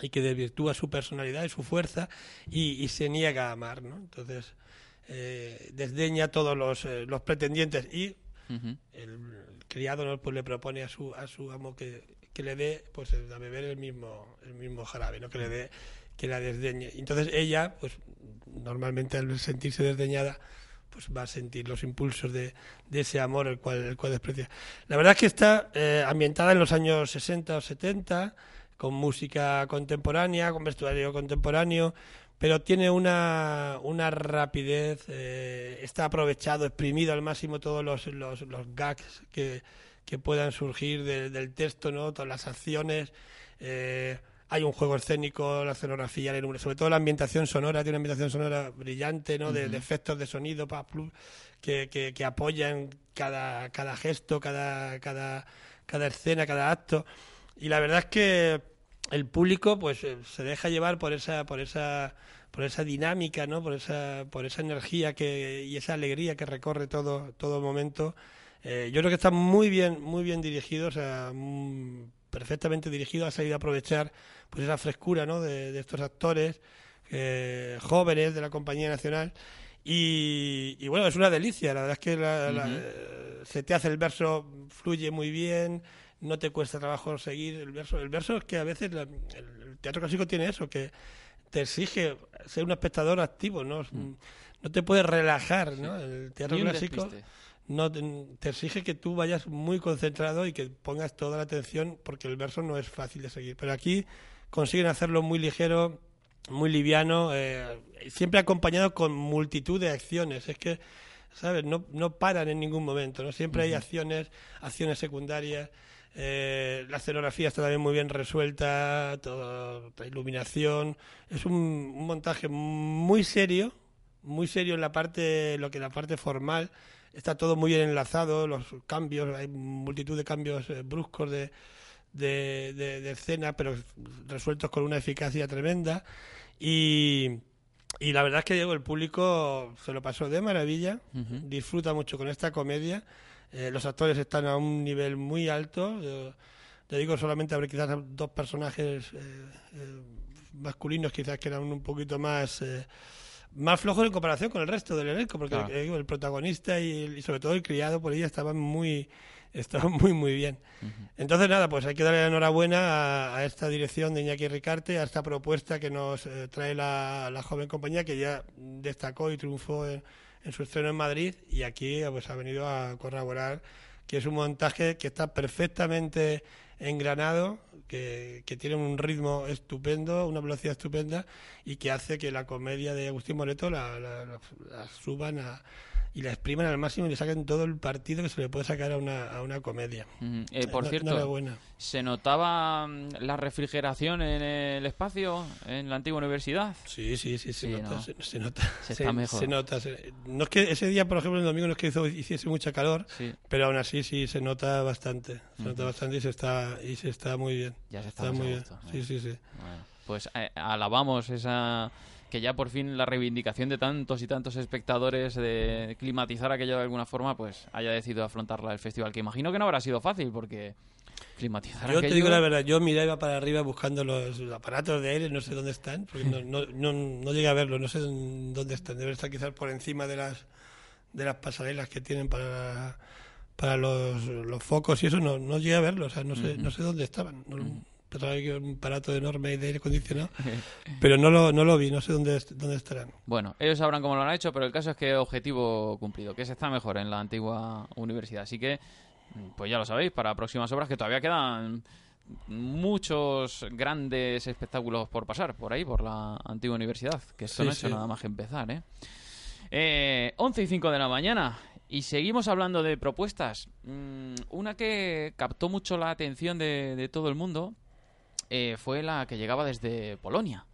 y que desvirtúa su personalidad y su fuerza y, y se niega a amar, ¿no? Entonces, eh, desdeña a todos los, los pretendientes y el criado ¿no? pues le propone a su a su amo que, que le dé pues a beber el mismo el mismo jarabe no que le dé que la desdeñe. Entonces ella pues normalmente al sentirse desdeñada pues va a sentir los impulsos de, de ese amor el cual el cual desprecia. La verdad es que está eh, ambientada en los años 60 o 70 con música contemporánea con vestuario contemporáneo pero tiene una, una rapidez, eh, está aprovechado, exprimido al máximo todos los, los, los gags que, que puedan surgir de- del texto, ¿no? todas las acciones. eh, hay un juego escénico, la escenografía, sobre todo la ambientación sonora, tiene una ambientación sonora brillante, ¿no? De, de efectos de sonido que, que, que apoyan cada, cada gesto, cada, cada, cada escena, cada acto. Y la verdad es que el público pues eh, se deja llevar por esa, por esa, por esa dinámica, ¿no? Por esa, por esa energía que, y esa alegría que recorre todo, todo momento. Eh, yo creo que está muy bien, muy bien dirigido, o sea, mm, perfectamente dirigido, ha sabido aprovechar pues esa frescura ¿no? de, de estos actores eh, jóvenes de la compañía nacional y, y bueno, es una delicia, la verdad es que la- la- se te hace el verso, fluye muy bien, no te cuesta trabajo seguir el verso. El verso es que a veces la- el, el teatro clásico tiene eso, que te exige ser un espectador activo, ¿no? No te puedes relajar, ¿no? El teatro clásico despiste. no te, te exige que tú vayas muy concentrado y que pongas toda la atención porque el verso no es fácil de seguir. Pero aquí consiguen hacerlo muy ligero, muy liviano, eh, siempre acompañado con multitud de acciones. Es que, ¿sabes? No, no paran en ningún momento, ¿no? Siempre hay acciones, acciones secundarias. Eh, la escenografía está también muy bien resuelta, toda la iluminación. Es un, un montaje muy serio, muy serio en la parte, lo que la parte formal. Está todo muy bien enlazado, los cambios, hay multitud de cambios eh, bruscos de, de, de- de escena, pero resueltos con una eficacia tremenda. Y, y la verdad es que Diego, el público se lo pasó de maravilla, disfruta mucho con esta comedia. Eh, los actores están a un nivel muy alto. Yo- te digo solamente habrá quizás dos personajes eh, eh, masculinos quizás que eran un poquito más más flojos en comparación con el resto del elenco porque Claro. digo, el protagonista y, sobre todo el criado por ella estaban muy estaban muy muy bien entonces nada pues hay que darle la enhorabuena a, a esta dirección de Iñaki Ricarte a esta propuesta que nos eh, trae la, la joven compañía que ya destacó y triunfó en, en su estreno en Madrid y aquí pues ha venido a corroborar que es un montaje que está perfectamente engranado, que, tiene un ritmo estupendo, una velocidad estupenda y que hace que la comedia de Agustín Moreto la- la suban a- y la expriman al máximo y le saquen todo el partido que se le puede sacar a una, a una comedia. Ujú. Eh, por cierto. ¿se notaba mm, la refrigeración en el espacio en la antigua universidad? Sí, sí, sí, se Sí, nota, ¿no? se, se nota. Se está mejor. se nota. se- no es que ese día, por ejemplo, el domingo no es que hizo, hiciese mucha calor, Sí. pero aún así sí se nota bastante. Se nota bastante y se está y se está muy bien. Ya se está a muy bien. gusto, Sí, ¿eh? sí, sí. Bueno, pues eh, alabamos esa que ya por fin la reivindicación de tantos y tantos espectadores de climatizar aquello de alguna forma, pues haya decidido afrontarla el festival, que imagino que no habrá sido fácil porque climatizar Yo te digo la verdad, yo miraba para arriba buscando los aparatos de aire, no sé dónde están, porque no, no, no, no llegué a verlos, no sé dónde están. Deben estar quizás por encima de las de las pasarelas que tienen para para los, los focos y eso, no, no llegué a verlos, o sea, no sé, no sé dónde estaban. No, un aparato enorme de aire acondicionado, pero no lo, no lo vi, no sé dónde, dónde estarán. Bueno, ellos sabrán cómo lo han hecho, pero el caso es que objetivo cumplido, que se está mejor en la antigua universidad. Así que, pues ya lo sabéis, para próximas obras que todavía quedan muchos grandes espectáculos por pasar por ahí, por la antigua universidad, que esto Sí, no ha hecho sí. nada más que empezar, ¿eh? Eh, 11 y 5 de la mañana. Y seguimos hablando de propuestas. Mm, una que captó mucho la atención de, de todo el mundo eh, fue la que llegaba desde Polonia,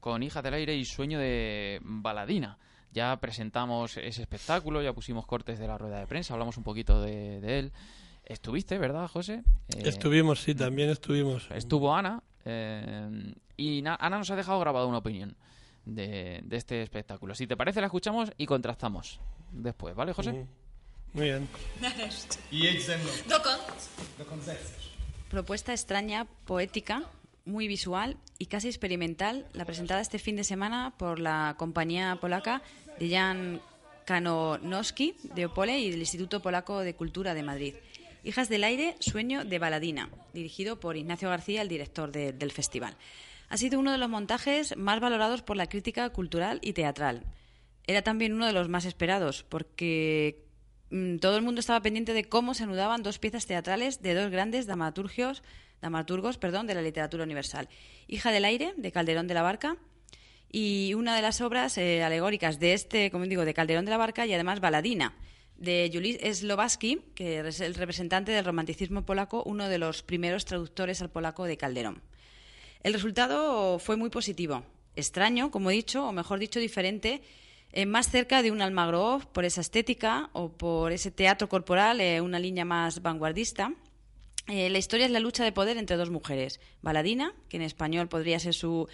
con Hija del Aire y Sueño de Baladina. Ya presentamos ese espectáculo, ya pusimos cortes de la rueda de prensa, hablamos un poquito de, de él. Estuviste, ¿verdad, José? Eh, estuvimos, sí, también estuvimos. Estuvo Ana eh, y na- Ana nos ha dejado grabada una opinión de, de este espectáculo. Si te parece, la escuchamos y contrastamos después, ¿vale, José? Ujú. Muy bien. Propuesta extraña, poética, muy visual y casi experimental, la presentada este fin de semana por la compañía polaca de Jan Kanonowski de Opole y del Instituto Polaco de Cultura de Madrid. Hijas del Aire, Sueño de Baladina, dirigido por Ignacio García, el director de- del festival. Ha sido uno de los montajes más valorados por la crítica cultural y teatral. Era también uno de los más esperados, porque todo el mundo estaba pendiente de cómo se anudaban dos piezas teatrales de dos grandes dramaturgios, dramaturgos perdón, de la literatura universal. Hija del aire, de Calderón de la Barca, y una de las obras eh, alegóricas de este, como digo, de Calderón de la Barca y además Baladina, de Julis Slovaski, que es el representante del romanticismo polaco, uno de los primeros traductores al polaco de Calderón. El resultado fue muy positivo. Extraño, como he dicho, o mejor dicho, diferente, eh, más cerca de un Almagro por esa estética o por ese teatro corporal, eh, una línea más vanguardista. Eh, la historia es la lucha de poder entre dos mujeres, Baladina, que en español podría ser su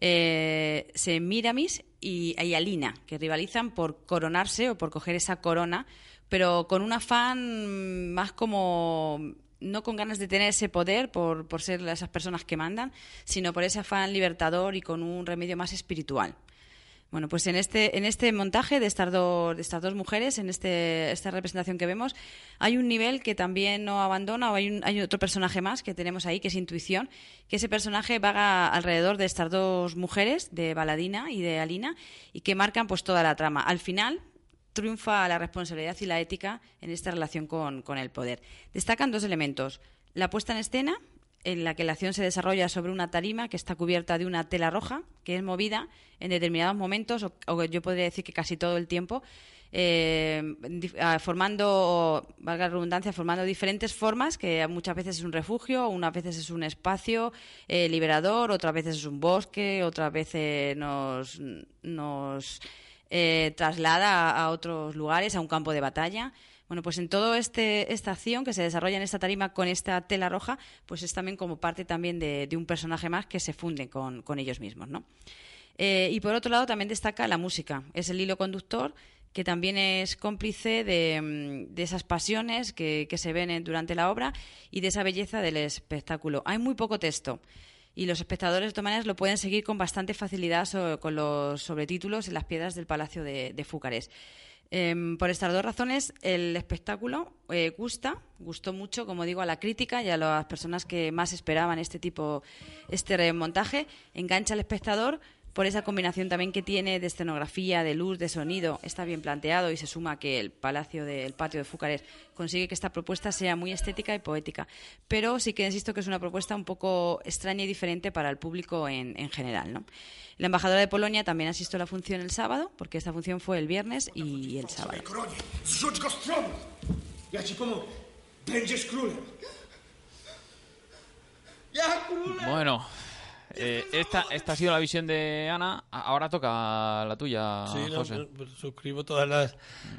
Semiramis, y, y Alina, que rivalizan por coronarse o por coger esa corona, pero con un afán más como no con ganas de tener ese poder por, por ser esas personas que mandan, sino por ese afán libertador y con un remedio más espiritual. Bueno, pues en este, en este montaje de estas, dos, de estas dos mujeres, en este, esta representación que vemos, hay un nivel que también no abandona, o hay, un, hay otro personaje más que tenemos ahí, que es intuición, que ese personaje vaga alrededor de estas dos mujeres, de Baladina y de Alina, y que marcan pues toda la trama. Al final, triunfa la responsabilidad y la ética en esta relación con, con el poder. Destacan dos elementos. La puesta en escena, en la que la acción se desarrolla sobre una tarima que está cubierta de una tela roja, que es movida en determinados momentos, o, o yo podría decir que casi todo el tiempo, eh, ah, formando, valga redundancia, formando diferentes formas, que muchas veces es un refugio, unas veces es un espacio eh, liberador, otras veces es un bosque, otras veces nos, eh, traslada a otros lugares, a un campo de batalla. Bueno, pues en toda este, esta acción que se desarrolla en esta tarima con esta tela roja, pues es también como parte también de, un personaje más que se funde con, con ellos mismos, ¿no? Eh, y por otro lado también destaca la música, es el hilo conductor que también es cómplice de, mm, de esas pasiones que, que se ven en- durante la obra y de esa belleza del espectáculo. Hay muy poco texto y los espectadores de todas maneras lo pueden seguir con bastante facilidad con los sobretítulos en las piedras del Palacio de, de Fúcares. Em, por estas dos razones, el espectáculo eh, gusta, gustó mucho, como digo, a la crítica y a las personas que más esperaban este tipo, este remontaje. Engancha al espectador por esa combinación también que tiene de escenografía, de luz, de sonido. Está bien planteado y se suma que el palacio del patio de Fúcares consigue que esta propuesta sea muy estética y poética. Pero sí que insisto que es una propuesta un poco extraña y diferente para el público en, en general. ¿no? La embajadora de Polonia también asistió a la función el sábado, porque esta función fue el viernes y el sábado. Bueno, eh, esta, esta ha sido la visión de Ana. Ahora toca la tuya, Sí, no, José. pues, pues suscribo todas las,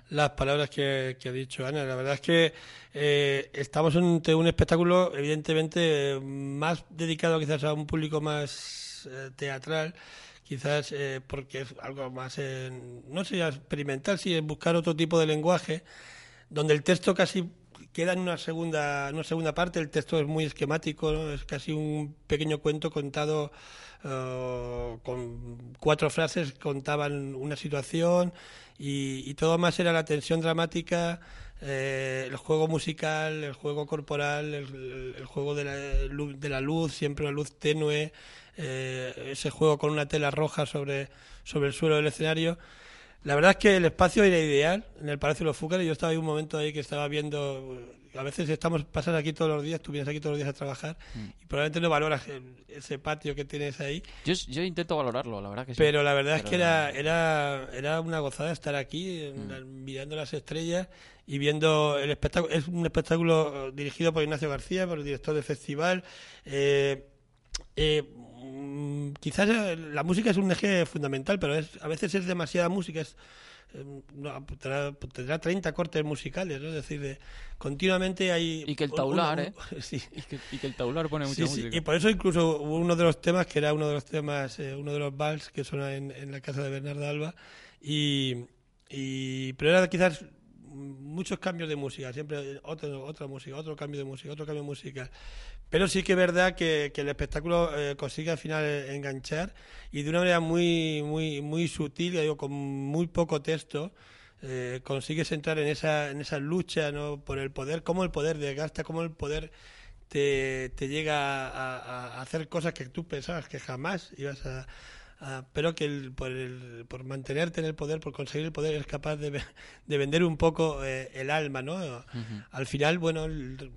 las palabras que, que ha dicho Ana. La verdad es que eh, estamos ante un espectáculo, evidentemente, más dedicado quizás a un público más eh, teatral, quizás eh, porque es algo más, eh, no sé, experimental, sí, es buscar otro tipo de lenguaje, donde el texto casi queda en una segunda, una segunda parte, el texto es muy esquemático, ¿no? es casi un pequeño cuento contado eh, con cuatro frases, contaban una situación y, todo más era la tensión dramática, eh, el juego musical, el juego corporal, el, juego de la, de la luz, siempre una luz tenue, eh, ese juego con una tela roja sobre, sobre el suelo del escenario. La verdad es que el espacio era ideal en el Palacio de los Fúcares. Yo estaba ahí un momento ahí que estaba viendo. A veces estamos pasas aquí todos los días, tú vienes aquí todos los días a trabajar y probablemente no valoras el- ese patio que tienes ahí. Yo, yo intento valorarlo, la verdad que sí. Pero la verdad es que era, era, era una gozada estar aquí la- mirando las estrellas y viendo el espectáculo. Es un espectáculo eh, dirigido por Ignacio García, por el director del festival. Eh, eh, mm, quizás eh, la música es un eje fundamental, pero es, a veces es demasiada música. Es, eh, no, tendrá, tendrá 30 cortes musicales, ¿no? Es decir, de- continuamente hay... Y que el taular, ¿eh? sí. Y que, y que el taular pone mucha Sí, sí, música. y por eso incluso uno de los temas que era uno de los temas, eh, uno de los vals que suena en, en la casa de Bernardo Alba, y, y pero era quizás muchos cambios de música, siempre otro, otra música, otro cambio de música, otro cambio musical. Pero sí que es verdad que, el espectáculo eh, consigue al final eh, enganchar y de una manera muy, muy, muy sutil, digo, con muy poco texto, eh, consigues entrar en esa, en esa lucha ¿no? por el poder, cómo el poder desgasta, cómo el poder te, te llega a hacer cosas que tú pensabas que jamás ibas a... a- pero que el- por, el- por mantenerte en el poder, por conseguir el poder, es capaz de, de vender un poco eh, el alma, ¿no? Al final, bueno, el-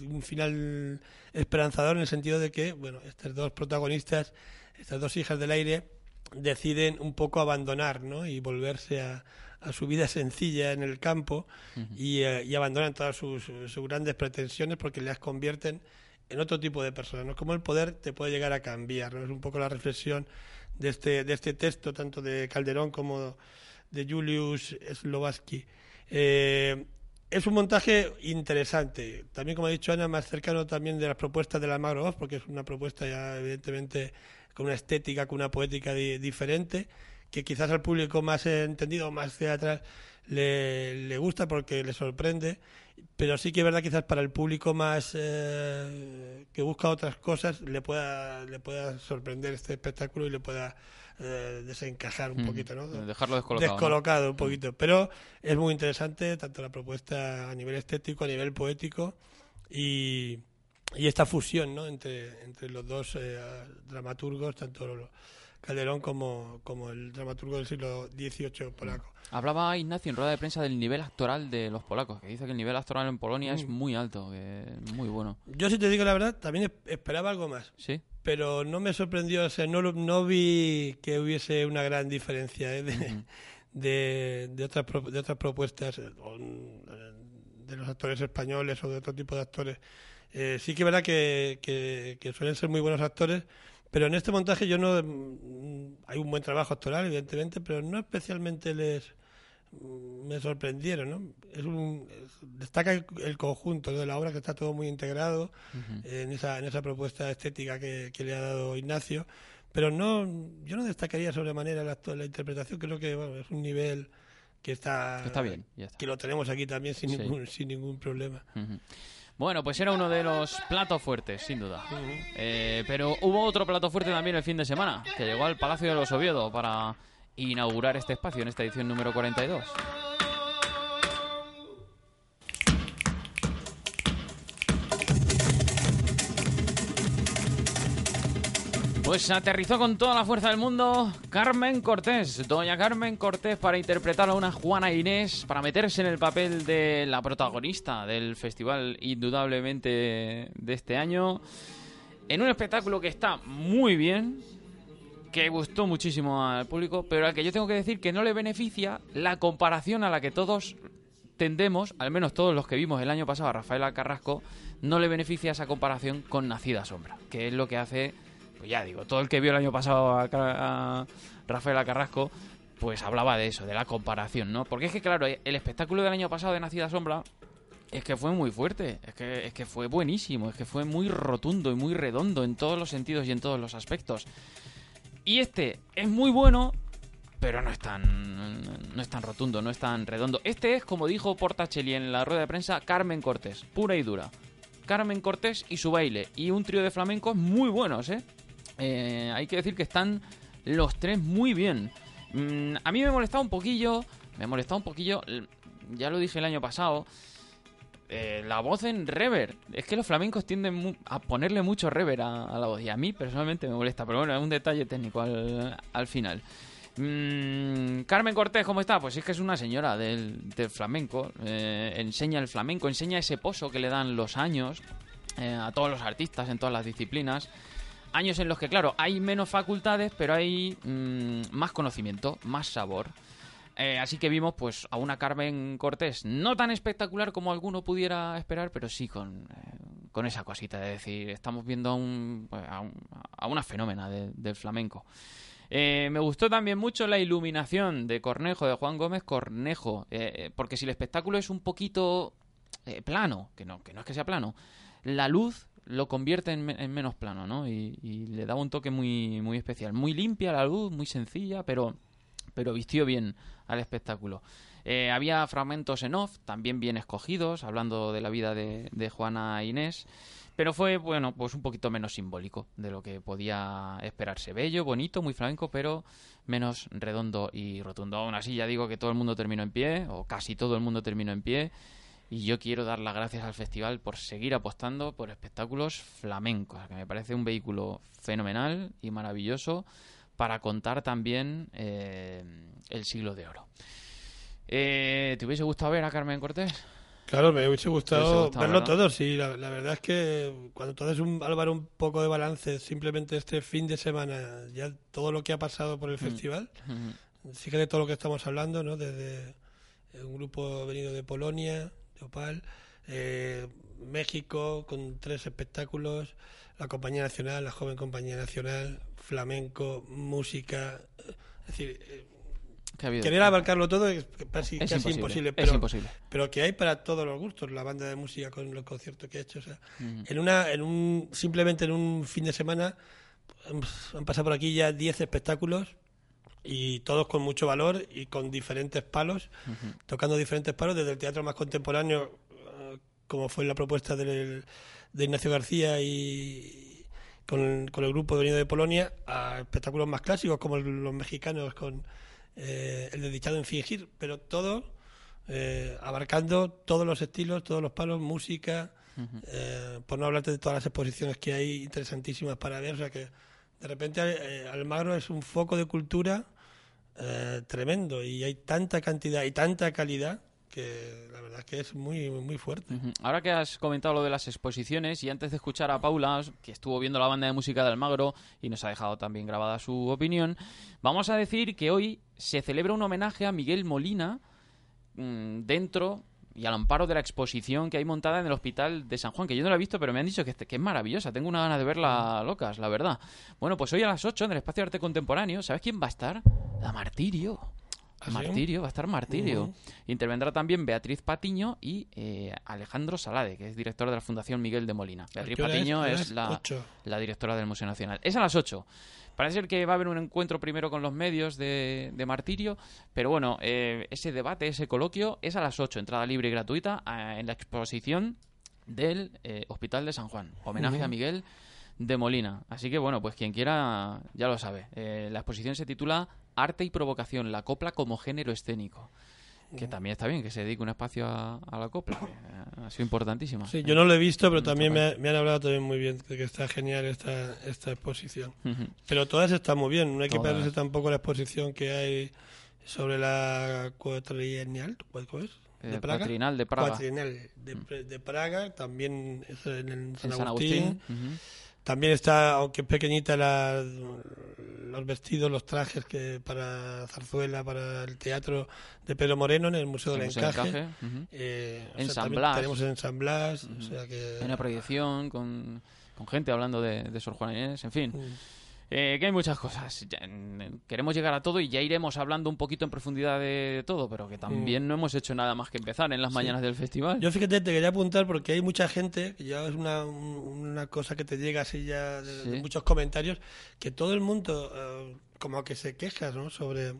un final esperanzador en el sentido de que, bueno, estas dos protagonistas, estas dos hijas del aire, deciden un poco abandonar, ¿no? Y volverse a, a su vida sencilla en el campo y, eh, y abandonan todas sus, sus grandes pretensiones porque las convierten en otro tipo de personas, ¿no? Cómo el poder te puede llegar a cambiar, ¿no? Es un poco la reflexión de este, de este texto, tanto de Calderón como de Julius Slovaski. Eh, es un montaje interesante, también como ha dicho Ana, más cercano también de las propuestas de la Magro porque es una propuesta ya evidentemente con una estética, con una poética di- diferente, que quizás al público más entendido, más teatral, le, le gusta porque le sorprende, pero sí que es verdad quizás para el público más eh, que busca otras cosas le pueda le pueda sorprender este espectáculo y le pueda eh, desencajar un Mm, poquito, ¿no? dejarlo descolocado, ¿no? Descolocado un poquito, pero es muy interesante tanto la propuesta a nivel estético, a nivel poético y, y esta fusión, ¿no? Entre, entre los dos eh, dramaturgos, tanto Calderón como, como el dramaturgo del siglo XVIII polaco. Hablaba Ignacio en rueda de prensa del nivel actoral de los polacos, que dice que el nivel actoral en Polonia es Mm. muy alto, que es muy bueno. Yo si te digo la verdad, también es- esperaba algo más. Sí. Pero no me sorprendió, o sea, no, no vi que hubiese una gran diferencia ¿eh? de, de, de otras, de otras propuestas eh, eh, de los actores españoles o de otro tipo de actores. Eh, sí que es verdad que, que, que suelen ser muy buenos actores, pero en este montaje yo no... mm, Hay un buen trabajo actoral, evidentemente, pero no especialmente les mm, me sorprendieron, ¿no? Es un, es- destaca el, el conjunto de la obra que está todo muy integrado en esa, en esa propuesta estética que, que le ha dado Ignacio, pero no, yo no destacaría sobremanera la, la interpretación, creo que bueno, es un nivel que está, está bien, ya está. que lo tenemos aquí también sin, Sí. ningún, sin ningún problema. Bueno, pues era uno de los platos fuertes, sin duda. Eh, pero hubo otro plato fuerte también el fin de semana, que llegó al Palacio de los Oviedo para inaugurar este espacio en esta edición número 42. Pues aterrizó con toda la fuerza del mundo Carmen Cortés, doña Carmen Cortés para interpretar a una Juana Inés, para meterse en el papel de la protagonista del festival indudablemente de este año, en un espectáculo que está muy bien, que gustó muchísimo al público, pero al que yo tengo que decir que no le beneficia la comparación a la que todos tendemos, al menos todos los que vimos el año pasado a Rafaela Carrasco, no le beneficia esa comparación con Nacida Sombra, que es lo que hace, pues ya digo, todo el que vio el año pasado a, a Rafaela Carrasco, pues hablaba de eso, de la comparación, ¿no? Porque es que, claro, el espectáculo del año pasado de Nacida Sombra es que fue muy fuerte, es que, es que fue buenísimo, es que fue muy rotundo y muy redondo en todos los sentidos y en todos los aspectos. Y este es muy bueno, pero no es tan no es tan rotundo, no es tan redondo. Este es, como dijo Portacelli en la rueda de prensa, Carmen Cortés, pura y dura. Carmen Cortés y su baile. Y un trío de flamencos muy buenos, ¿eh? Eh, hay que decir que están los tres muy bien. Mm, a mí me molestaba un poquillo, me molestaba un poquillo, ya lo dije el año pasado, eh, la voz en rever. Es que los flamencos tienden a ponerle mucho rever a, la voz. Y a mí personalmente me molesta. Pero bueno, es un detalle técnico al, al final. Mm, Carmen Cortés, ¿cómo está? Pues es que es una señora del, del flamenco. eh, enseña el flamenco, enseña ese pozo que le dan los años eh, a todos los artistas en todas las disciplinas. Años en los que, claro, hay menos facultades, pero hay mm, más conocimiento, más sabor. Eh, así que vimos pues a una Carmen Cortés no tan espectacular como alguno pudiera esperar, pero sí con, eh, con esa cosita de decir, estamos viendo a, un, pues, a, un- a una fenómena de- del flamenco. Eh, me gustó también mucho la iluminación de Cornejo, de Juan Gómez Cornejo, porque si el espectáculo es un poquito plano, que no, que no es que sea plano, la luz lo convierte en menos plano, ¿no? Y, y le da un toque muy, muy especial. Muy limpia la luz, muy sencilla, pero, pero vistió bien al espectáculo. Eh, había fragmentos en off, también bien escogidos, hablando de la vida de, de Juana Inés, pero fue, bueno, pues un poquito menos simbólico de lo que podía esperarse. Bello, bonito, muy flamenco, pero menos redondo y rotundo. Aún así, ya digo que todo el mundo terminó en pie, o casi todo el mundo terminó en pie, y yo quiero dar las gracias al festival por seguir apostando por espectáculos flamencos, que me parece un vehículo fenomenal y maravilloso para contar también eh, el siglo de oro. Eh, ¿Te hubiese gustado ver a Carmen Cortés? Claro, me hubiese Te hubiese gustado gustado, verlo ¿verdad? todo, sí. La, la verdad es que cuando tú haces un, Álvaro, un poco de balance, simplemente este fin de semana, ya todo lo que ha pasado por el festival, fíjate todo lo que estamos hablando, ¿no? Desde un grupo venido de Polonia, de Opal, Eh, México con tres espectáculos, la Compañía Nacional, la Joven Compañía Nacional, flamenco, música. Es decir, eh, ha querer abarcarlo todo es casi, Es casi imposible, imposible, es pero, imposible. pero que hay para todos los gustos, la banda de música con los conciertos que ha hecho. O sea, en una, en un, simplemente en un fin de semana han, pasado por aquí ya 10 espectáculos y todos con mucho valor y con diferentes palos, tocando diferentes palos, desde el teatro más contemporáneo, eh, como fue la propuesta del- de Ignacio García y con, con el grupo venido de Polonia, a espectáculos más clásicos como los mexicanos con eh, el dedicado en fingir, pero todo eh, abarcando todos los estilos, todos los palos, música, eh, por no hablarte de todas las exposiciones que hay interesantísimas para ver, o sea que de repente eh, Almagro es un foco de cultura eh, tremendo y hay tanta cantidad y tanta calidad que la verdad es que es muy muy fuerte. Ahora que has comentado lo de las exposiciones y antes de escuchar a Paula, que estuvo viendo la banda de música de Almagro y nos ha dejado también grabada su opinión, vamos a decir que hoy se celebra un homenaje a Miguel Molina mm, dentro y al amparo de la exposición que hay montada en el Hospital de San Juan, que yo no la he visto, pero me han dicho que, que es maravillosa. Tengo una gana de verla locas, la verdad. Bueno, pues hoy a las 8 en el Espacio de Arte Contemporáneo, ¿sabes quién va a estar? La Martirio. ¿Ah, sí? Martirio, va a estar Martirio. Intervendrá también Beatriz Patiño y eh, Alejandro Salade, que es director de la Fundación Miguel de Molina. Beatriz es? Patiño ¿A es, la, directora del Museo Nacional. Es a las 8. Parece ser que va a haber un encuentro primero con los medios de, de Martirio, pero bueno, eh, ese debate, ese coloquio es a las 8, entrada libre y gratuita eh, en la exposición del eh, Hospital de San Juan. Homenaje a Miguel de Molina. Así que bueno, pues quien quiera ya lo sabe. Eh, la exposición se titula Arte y provocación, la copla como género escénico. Que también está bien que se dedique un espacio a, a la copla. eh, ha sido importantísima. Sí, yo no lo he visto, pero también me, país. me han hablado también muy bien de que está genial esta, esta exposición. Pero todas están muy bien, no hay que Todas. perderse tampoco la exposición que hay sobre la cuatrienal, ¿cómo es? Eh, Cuatrinal de Praga. Cuatrienal de, de Praga, también en, San, En San Agustín. Agustín. También está, aunque es pequeñita, la, los vestidos, los trajes que para zarzuela, para el teatro de Pedro Moreno en el Museo El del Museo del Encaje. Eh, En sea, San Blas. Tenemos en San Blas, o sea que... Hay una proyección con, con gente hablando de, de Sor Juana Inés, en fin. Mm. Eh, que hay muchas cosas. Ya, queremos llegar a todo y ya iremos hablando un poquito en profundidad de todo, pero que también no hemos hecho nada más que empezar en las mañanas del festival. Yo fíjate, te quería apuntar porque hay mucha gente, que ya es una, un- una cosa que te llega así ya de, muchos comentarios, que todo el mundo eh, como que se queja ¿no? sobre,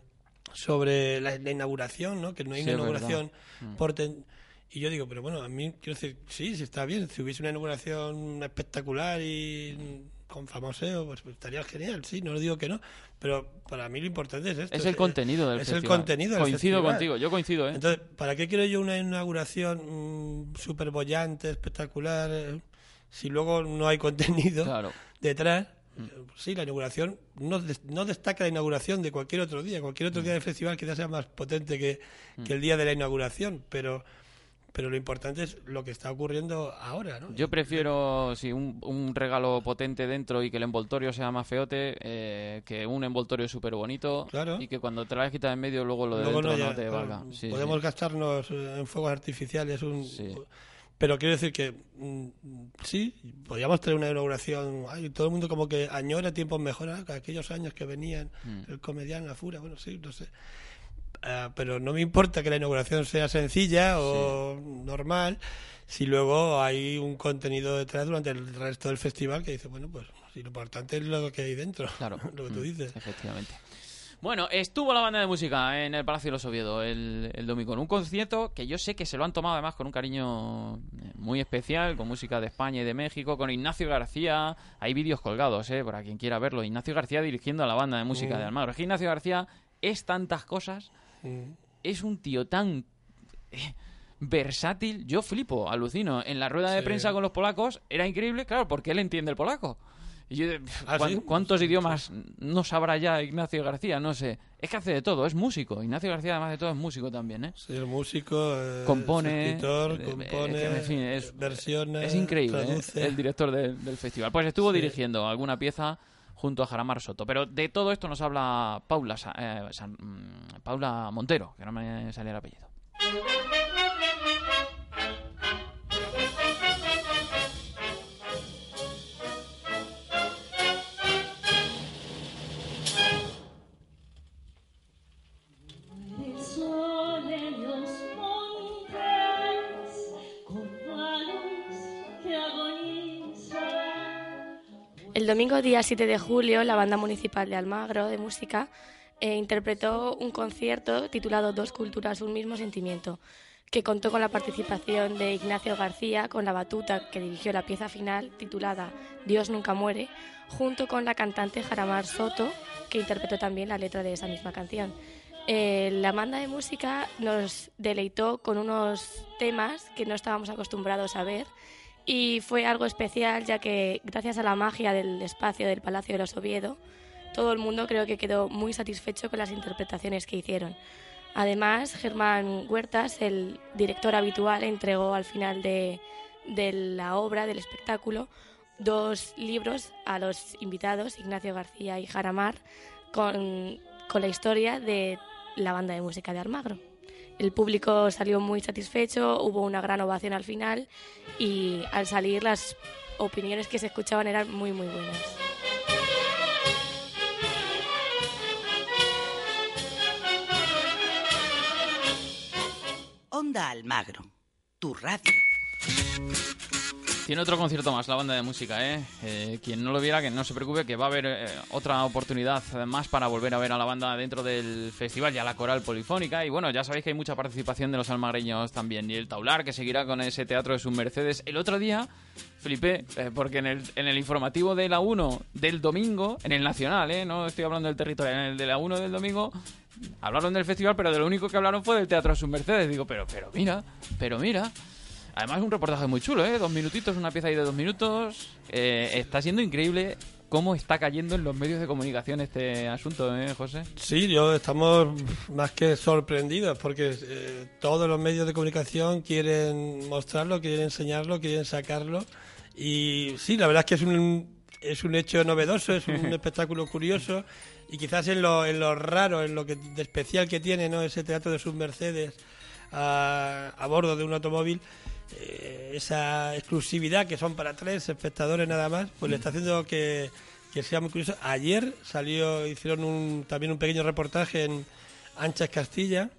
sobre la, la inauguración, ¿no? que no hay Sí, una verdad. inauguración Mm. por ten- Y yo digo, pero bueno, a mí quiero decir, sí, sí está bien, si hubiese una inauguración espectacular y con famoseo, pues estaría genial, sí, no lo digo que no, pero para mí lo importante es esto. es el contenido del es festival. el contenido del Coincido festival. contigo, yo coincido, ¿eh? Entonces, ¿para qué quiero yo una inauguración mm, súper bollante, espectacular, eh, si luego no hay contenido Claro. detrás? Eh, Sí, la inauguración no, no destaca la inauguración de cualquier otro día. Cualquier otro día del festival quizás sea más potente que, que el día de la inauguración, pero, pero lo importante es lo que está ocurriendo ahora, ¿no? Yo prefiero sí, un, un regalo potente dentro y que el envoltorio sea más feote eh, que un envoltorio súper bonito Claro. y que cuando te la quitas en medio luego lo de Luego dentro no te claro, valga. Sí, podemos sí. gastarnos eh, en fuegos artificiales un, Sí. pero quiero decir que mm, sí podríamos tener una inauguración ay, todo el mundo como que añora tiempos mejores aquellos años que venían Mm. el comediante la fura bueno sí no sé Ah, pero no me importa que la inauguración sea sencilla o normal si luego hay un contenido detrás durante el resto del festival que dice bueno pues si lo importante es lo que hay dentro Claro. lo que tú Mm, dices Efectivamente. Bueno, estuvo la banda de música en el Palacio de los Oviedo el, el domingo, en un concierto que yo sé que se lo han tomado además con un cariño eh, muy especial, con música de España y de México, con Ignacio García. Hay vídeos colgados, eh, para quien quiera verlo. Ignacio García dirigiendo a la banda de música Mm. de Almagro. Es que Ignacio García es tantas cosas, Mm. es un tío tan eh, versátil. Yo flipo, alucino. En la rueda de Sí. prensa con los polacos era increíble, claro, porque él entiende el polaco. Y yo, ¿Ah. ¿Cuántos idiomas no sabrá ya Ignacio García? No sé. Es que hace de todo, es músico. Ignacio García, además de todo, es músico también, ¿eh? Sí, el músico, eh, Compone, es escritor, eh, compone, es que, en fin, es- versiona, Es increíble, ¿eh? el director del, del festival. Pues estuvo Sí. dirigiendo alguna pieza junto a Jaramar Soto. Pero de todo esto nos habla Paula, eh, mm, Paula Montero, que no me sale el apellido. El domingo día 7 de julio, la Banda Municipal de Almagro de Música eh, interpretó un concierto titulado Dos Culturas, un mismo sentimiento, que contó con la participación de Ignacio García con la batuta que dirigió la pieza final titulada Dios nunca muere, junto con la cantante Jaramar Soto, que interpretó también la letra de esa misma canción. Eh, la banda de música nos deleitó con unos temas que no estábamos acostumbrados a ver y fue algo especial ya que gracias a la magia del espacio del Palacio de los Oviedo, todo el mundo creo que quedó muy satisfecho con las interpretaciones que hicieron. Además, Germán Huertas, el director habitual, entregó al final de, de la obra, del espectáculo, dos libros a los invitados, Ignacio García y Jaramar, con, con la historia de la banda de música de Almagro. El público salió muy satisfecho, hubo una gran ovación al final y al salir las opiniones que se escuchaban eran muy muy buenas. Onda Almagro, tu radio. Tiene otro concierto más la banda de música, ¿eh? Eh, Quien no lo viera, que no se preocupe, que va a haber eh, otra oportunidad más para volver a ver a la banda dentro del festival, ya la coral polifónica. Y bueno, ya sabéis que hay mucha participación de los almagreños también. Y el Taular, que seguirá con ese teatro de sus Mercedes. El otro día, flipé, eh, porque en el, en el informativo de la 1 del domingo, en el nacional, ¿eh? No estoy hablando del territorio, en el de la 1 del domingo, hablaron del festival, pero de lo único que hablaron fue del teatro de sus Mercedes. Digo, pero, pero mira, pero mira. Además es un reportaje muy chulo, ¿eh? Dos minutitos, una pieza ahí de dos minutos. Eh, está siendo increíble cómo está cayendo en los medios de comunicación este asunto, ¿eh, José? Sí, yo estamos más que sorprendidos porque eh, todos los medios de comunicación quieren mostrarlo, quieren enseñarlo, quieren sacarlo. Y sí, la verdad es que es un, es un hecho novedoso, es un espectáculo curioso y quizás en lo, en lo raro, en lo que, de especial que tiene ¿no? ese teatro de sus Mercedes a, a bordo de un automóvil, eh, esa exclusividad que son para tres espectadores nada más, pues le está haciendo que, que sea muy curioso. Ayer salió, hicieron un, también un pequeño reportaje en Anchas Castilla.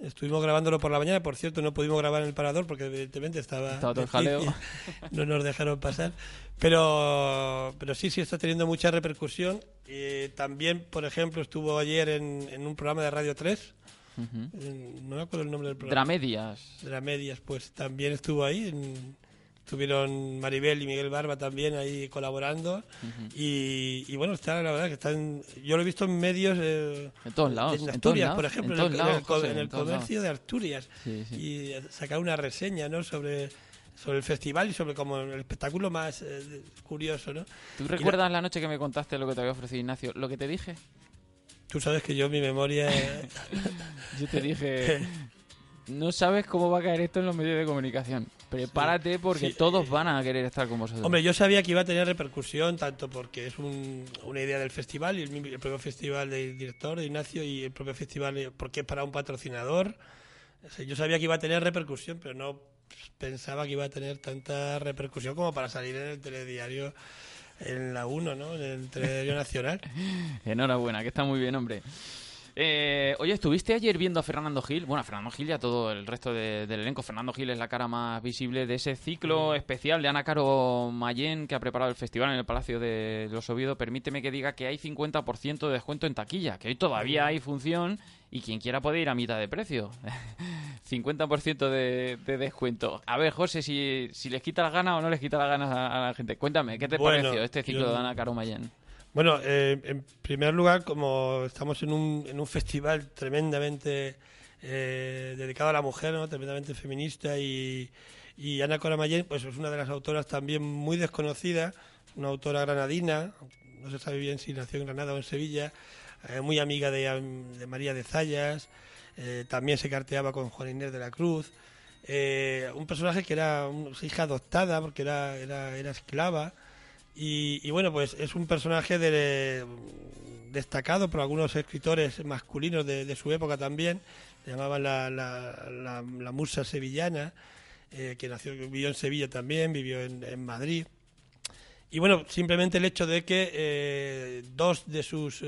Estuvimos grabándolo por la mañana, por cierto, no pudimos grabar en el parador porque evidentemente estaba, Estaba todo el jaleo. no nos dejaron pasar. Pero, pero sí, sí está teniendo mucha repercusión. Eh, también, por ejemplo, estuvo ayer en, en un programa de Radio 3. Ujú. en- no me acuerdo el nombre del programa. Dramedias. Dramedias, pues también estuvo ahí. en- estuvieron Maribel y Miguel Barba también ahí colaborando. y, y bueno, está la verdad que están. Yo lo he visto en medios. eh, En todos lados, En Asturias, por ejemplo, en en, el, lados, José, el comercio de Asturias. Sí, sí. Y sacar una reseña ¿no? sobre, sobre el festival y sobre como el espectáculo más eh, curioso. ¿no? ¿Tú Y la- recuerdas la noche que me contaste lo que te había ofrecido Ignacio? Lo que te dije. Tú sabes que yo, mi memoria. Yo te dije, no sabes cómo va a caer esto en los medios de comunicación. Prepárate porque Sí. todos van a querer estar con vosotros. Hombre, yo sabía que iba a tener repercusión, tanto porque es un- una idea del festival, y el, el propio festival del director, de Ignacio, y el propio festival, eh, porque es para un patrocinador. O sea, yo sabía que iba a tener repercusión, pero no pensaba que iba a tener tanta repercusión como para salir en el telediario en la 1, ¿no? En el telediario nacional. Enhorabuena, que está muy bien, hombre. Eh, oye, ¿estuviste ayer viendo a Fernando Gil? Bueno, a Fernando Gil y a todo el resto de- del elenco. Fernando Gil es la cara más visible de ese ciclo especial de Ana Caro Mayén que ha preparado el festival en el Palacio de los Oviedo. Permíteme que diga que hay 50% de descuento en taquilla, que hoy todavía hay función y quien quiera puede ir a mitad de precio. 50% de, de descuento. A ver, José, si, si les quita las ganas o no les quita las ganas a, a la gente. Cuéntame, ¿qué te Bueno, pareció este ciclo yo- de Ana Caro Mayén? Bueno, eh, en primer lugar, como estamos en un, en un festival tremendamente eh, dedicado a la mujer, ¿no? tremendamente feminista, y, y Ana Cora pues, es una de las autoras también muy desconocida, una autora granadina, no se sabe bien si nació en Granada o en Sevilla, eh, muy amiga de, de María de Zayas, eh, también se carteaba con Juan Inés de la Cruz, eh, un personaje que era una hija adoptada porque era, era, esclava, y, bueno, pues es un personaje de- destacado por algunos escritores masculinos de, su época también. Le llamaban la, la, la- musa sevillana, eh, que nació, vivió en Sevilla también, vivió en, Madrid. Y bueno, simplemente el hecho de que dos de sus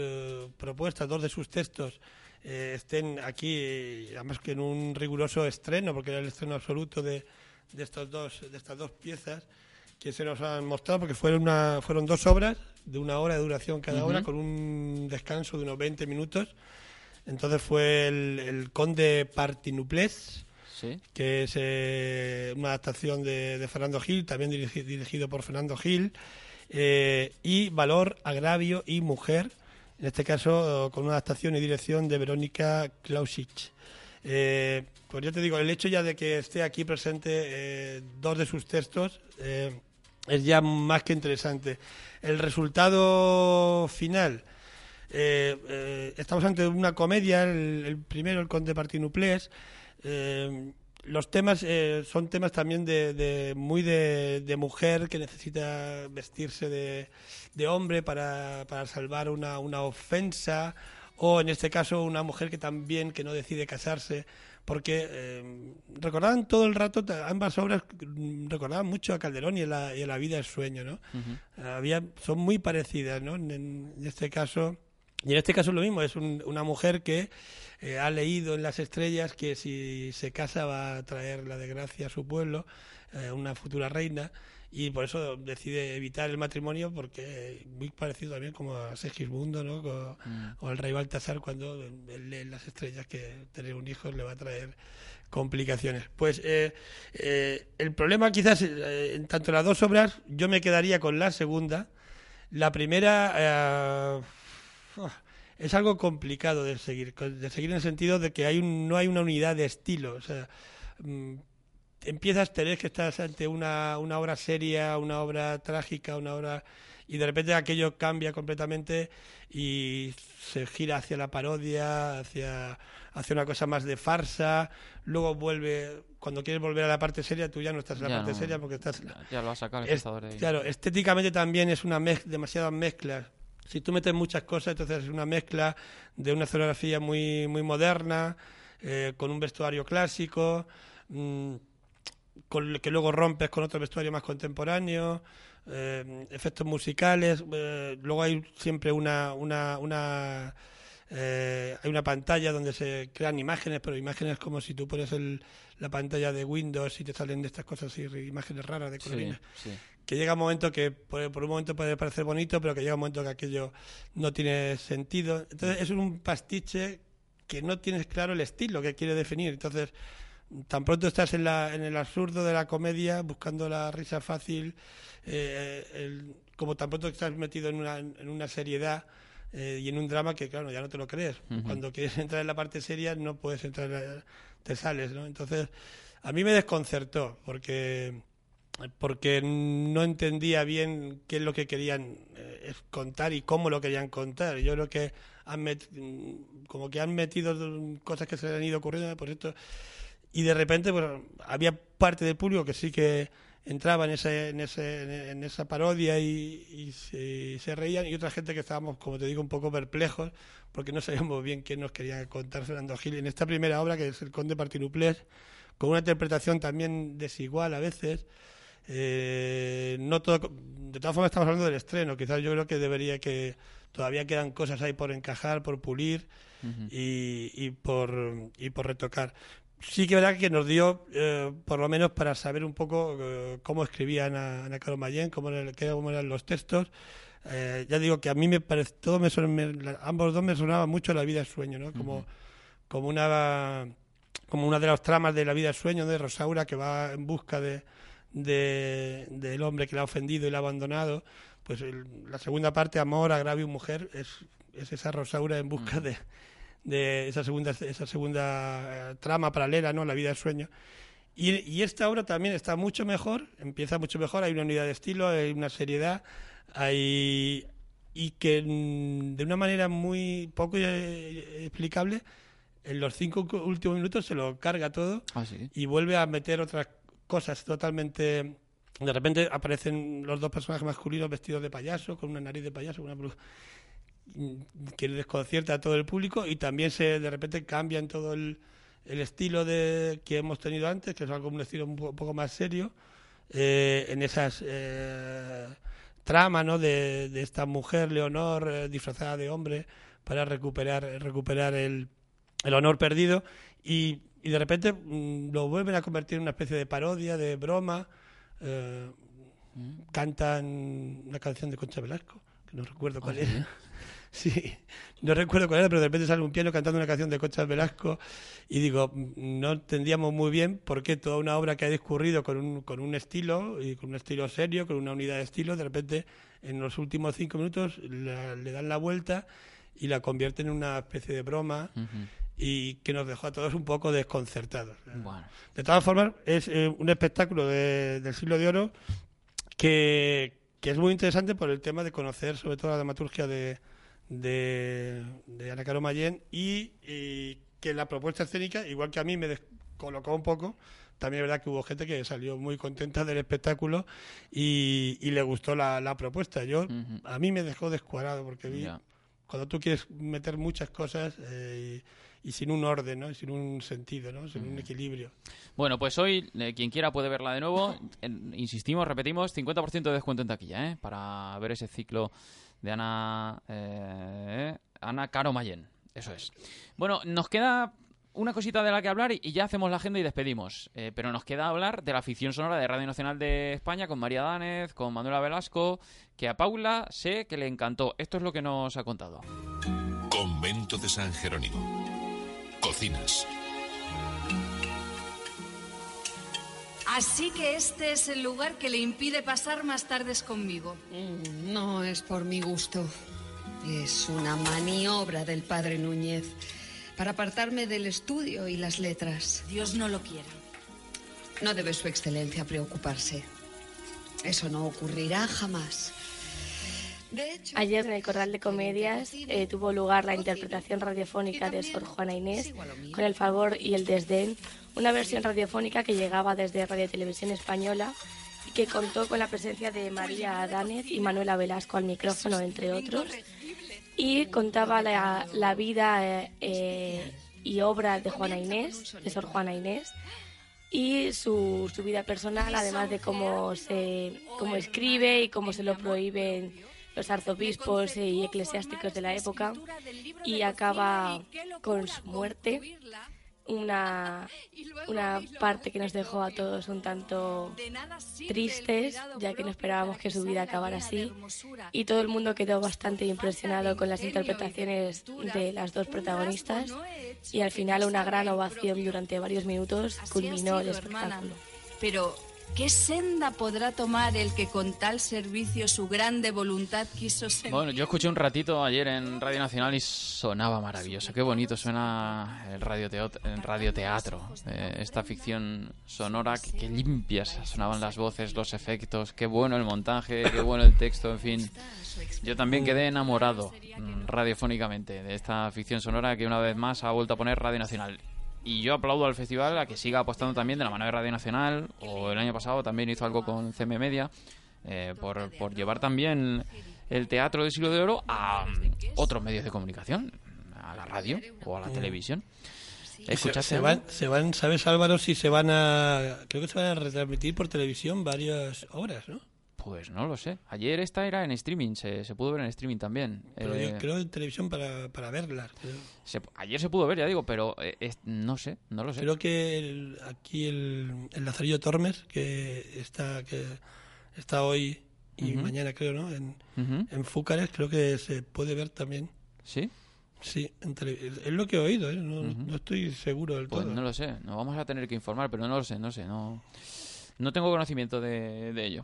propuestas, dos de sus textos eh, estén aquí, además que en un riguroso estreno, porque era el estreno absoluto de, de, estos dos, de estas dos piezas, que se nos han mostrado, porque fueron, una, fueron dos obras de una hora de duración cada Ujú. hora, con un descanso de unos 20 minutos. Entonces fue el, el Conde Partinuplés, Sí. que es eh, una adaptación de, de Fernando Gil, también dirigi- dirigido por Fernando Gil, eh, y Valor, Agravio y Mujer, en este caso con una adaptación y dirección de Verónica Klausich. Eh, pues yo te digo, el hecho ya de que esté aquí presente eh, dos de sus textos eh, es ya más que interesante. El resultado final, estamos ante una comedia, el, el primero, el Conde Partinuplés. Los temas eh, son temas también de, de- muy de, de mujer que necesita vestirse de, de hombre para, para salvar una, una ofensa o en este caso una mujer que también que no decide casarse porque eh, recordaban todo el rato ambas obras mm, recordaban mucho a Calderón y a la, y a la vida es sueño no había son muy parecidas no en, en este caso y en este caso es lo mismo es un- una mujer que eh, ha leído en las estrellas que si se casa va a traer la desgracia a su pueblo eh, una futura reina y por eso decide evitar el matrimonio porque muy parecido también como a Segismundo ¿no? Co- Mm. o al rey Baltasar cuando él lee en las estrellas que tener un hijo le va a traer complicaciones. Pues eh, eh, el problema quizás en tanto las dos obras yo me quedaría con la segunda. La primera es algo complicado de seguir, de seguir en el sentido de que hay un, no hay una unidad de estilo. O sea, mm, empiezas, te ves que estás ante una, una obra seria, una obra trágica, una obra... Y de repente aquello cambia completamente y se gira hacia la parodia, hacia, hacia una cosa más de farsa. Luego vuelve, cuando quieres volver a la parte seria, tú ya no estás en la Ya parte no- seria porque estás... Ya, ya lo ha sacado el Es-. Claro, estéticamente también es una mez demasiadas mezclas. Si tú metes muchas cosas, entonces es una mezcla de una escenografía muy, muy moderna, eh, con un vestuario clásico, mm, con el que luego rompes con otro vestuario más contemporáneo, eh, efectos musicales. eh, luego hay siempre una, una, una eh, hay una pantalla donde se crean imágenes, pero imágenes como si tú pones el, la pantalla de Windows y te salen de estas cosas así, imágenes raras de Sí, colorines sí. Que llega un momento que por, por un momento puede parecer bonito, pero que llega un momento que aquello no tiene sentido. Entonces es un pastiche que no tienes claro el estilo que quiere definir. Entonces, tan pronto estás en, la, en el absurdo de la comedia, buscando la risa fácil, eh, el- como tan pronto estás metido en una, en una seriedad eh, y en un drama que, claro, ya no te lo crees. Cuando quieres entrar en la parte seria, no puedes entrar, eh, te sales, ¿no? Entonces, a mí me desconcertó, porque porque no entendía bien qué es lo que querían eh, contar y cómo lo querían contar. Yo creo que han met- mm, como que han metido cosas que se le han ido ocurriendo por esto y de repente bueno, había parte del público que sí que entraba en ese, en ese en esa parodia y, se, reían y otra gente que estábamos como te digo un poco perplejos porque no sabíamos bien qué nos quería contar Fernando Gil en esta primera obra que es el Conde Partinuplés con una interpretación también desigual a veces eh, no todo, de todas formas estamos hablando del estreno. Quizás yo creo que debería que todavía quedan cosas ahí por encajar, por pulir y, y por y por retocar. Sí que verdad que nos dio, eh, por lo menos para saber un poco eh, cómo escribía Ana, Ana Mayén, cómo, era- cómo eran los textos. Eh, ya digo que a mí me parece, todo me, son- me- la- ambos dos me sonaba mucho la vida es sueño, ¿no? Como, como una como una de las tramas de la vida es sueño de Rosaura que va en busca de, de- del hombre que la ha ofendido y la ha abandonado. Pues el- la segunda parte, amor, agravio, mujer, es, es esa Rosaura en busca de, de esa segunda esa segunda eh, trama paralela, ¿no? La vida es sueño. Y, y esta obra también está mucho mejor, empieza mucho mejor, hay una unidad de estilo, hay una seriedad, hay y que mm, de una manera muy poco eh, explicable en los cinco últimos minutos se lo carga todo Ah, sí. y vuelve a meter otras cosas totalmente de repente aparecen los dos personajes masculinos vestidos de payaso con una nariz de payaso una blu- que desconcierta a todo el público y también se de repente cambian todo el, el estilo de que hemos tenido antes que es algo un estilo un po- poco más serio eh, en esas eh, trama ¿no? de, de esta mujer Leonor eh, disfrazada de hombre para recuperar recuperar el, el honor perdido y, y de repente mm, lo vuelven a convertir en una especie de parodia de broma eh, cantan una canción de Concha Velasco, que no recuerdo cuál ¿Ah, era. Sí, no recuerdo cuál era, pero de repente sale un piano cantando una canción de Concha Velasco y digo, no entendíamos muy bien por qué toda una obra que ha discurrido con un, con un estilo, y con un estilo serio, con una unidad de estilo, de repente en los últimos cinco minutos la- le dan la vuelta y la convierten en una especie de broma y que nos dejó a todos un poco desconcertados. Bueno. De todas formas, es eh, un espectáculo de- del siglo de oro que, que es muy interesante por el tema de conocer sobre todo la dramaturgia de, de, de Ana Caro Mayén y, y que la propuesta escénica, igual que a mí me descolocó un poco, también es verdad que hubo gente que salió muy contenta del espectáculo y, y le gustó la, la propuesta. Yo A mí me dejó descuadrado porque vi Ya. cuando tú quieres meter muchas cosas eh, y, y sin un orden, ¿no? Sin un sentido, ¿no? sin un equilibrio. Bueno, pues hoy, eh, quien quiera puede verla de nuevo. En- insistimos, repetimos, 50% de descuento en taquilla, ¿eh? Para ver ese ciclo de Ana, eh, Ana Caro Mayen. Eso es. Bueno, nos queda una cosita de la que hablar y, ya hacemos la agenda y despedimos. Eh, pero nos queda hablar de la ficción sonora de Radio Nacional de España con María Dánez, con Manuela Velasco, que a Paula sé que le encantó. Esto es lo que nos ha contado. Convento de San Jerónimo. Cocinas. Así que este es el lugar que le impide pasar más tardes conmigo. Mm, No es por mi gusto. Es una maniobra del padre Núñez para apartarme del estudio y las letras. Dios no lo quiera. No debe su excelencia preocuparse. Eso no ocurrirá jamás. Ayer en el Corral de Comedias eh, tuvo lugar la interpretación radiofónica de Sor Juana Inés con el favor y el desdén, una versión radiofónica que llegaba desde Radio Televisión Española y que contó con la presencia de María Adánez y Manuela Velasco al micrófono, entre otros, y contaba la, la vida eh, eh, y obra de Juana Inés, de Sor Juana Inés, y su, su vida personal, además de cómo, se, cómo escribe y cómo se lo prohíben los arzobispos y eclesiásticos de la época, y acaba con su muerte, una, una parte que nos dejó a todos un tanto tristes, ya que no esperábamos que su vida acabara así, y todo el mundo quedó bastante impresionado con las interpretaciones de las dos protagonistas, y al final una gran ovación durante varios minutos culminó el espectáculo. Pero, ¿qué senda podrá tomar el que con tal servicio su grande voluntad quiso ser? Bueno, yo escuché un ratito ayer en Radio Nacional y sonaba maravilloso. Qué bonito suena el radioteatro, el eh, esta ficción sonora, que limpias sonaban las voces, los efectos, qué bueno el montaje, qué bueno el texto, en fin. Yo también quedé enamorado mm, radiofónicamente de esta ficción sonora que una vez más ha vuelto a poner Radio Nacional. Y yo aplaudo al festival a que siga apostando también de la mano de Radio Nacional, o el año pasado también hizo algo con CM Media, eh, por, por llevar también el teatro del siglo de oro a mm, otros medios de comunicación, a la radio o a la Mm. televisión. Se, ¿Escuchaste se algo? van, se van, ¿sabes Álvaro si se van a, creo que se van a retransmitir por televisión varias horas, ¿no? Pues no lo sé. Ayer esta era en streaming, se, se pudo ver en streaming también. Pero Eh, yo creo en televisión para, para se- ayer se pudo ver, ya digo, pero eh, es- no sé, no lo sé. Creo que el- aquí el, el Lazarillo Tormes, que está, que está hoy y mañana creo, ¿no? En, en Fúcares creo que se puede ver también. ¿Sí? Sí, en tele- es lo que he oído, ¿eh? no, no estoy seguro del Pues todo. no lo sé, nos vamos a tener que informar, pero no lo sé, no sé, no, no tengo conocimiento de, de ello.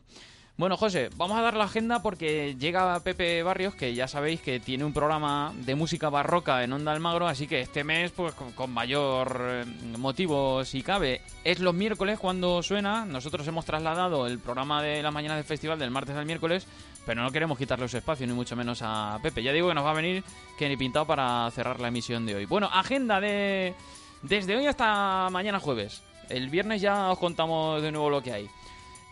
Bueno, José, vamos a dar la agenda porque llega Pepe Barrios, que ya sabéis que tiene un programa de música barroca en Onda Almagro, así que este mes, pues con, mayor eh, motivo, si cabe, es los miércoles cuando suena. Nosotros hemos trasladado el programa de las mañanas del festival del martes al miércoles, pero no queremos quitarle su espacio, ni mucho menos a Pepe. Ya digo que nos va a venir que ni pintado para cerrar la emisión de hoy. Bueno, agenda de desde hoy hasta mañana jueves. El viernes ya os contamos de nuevo lo que hay.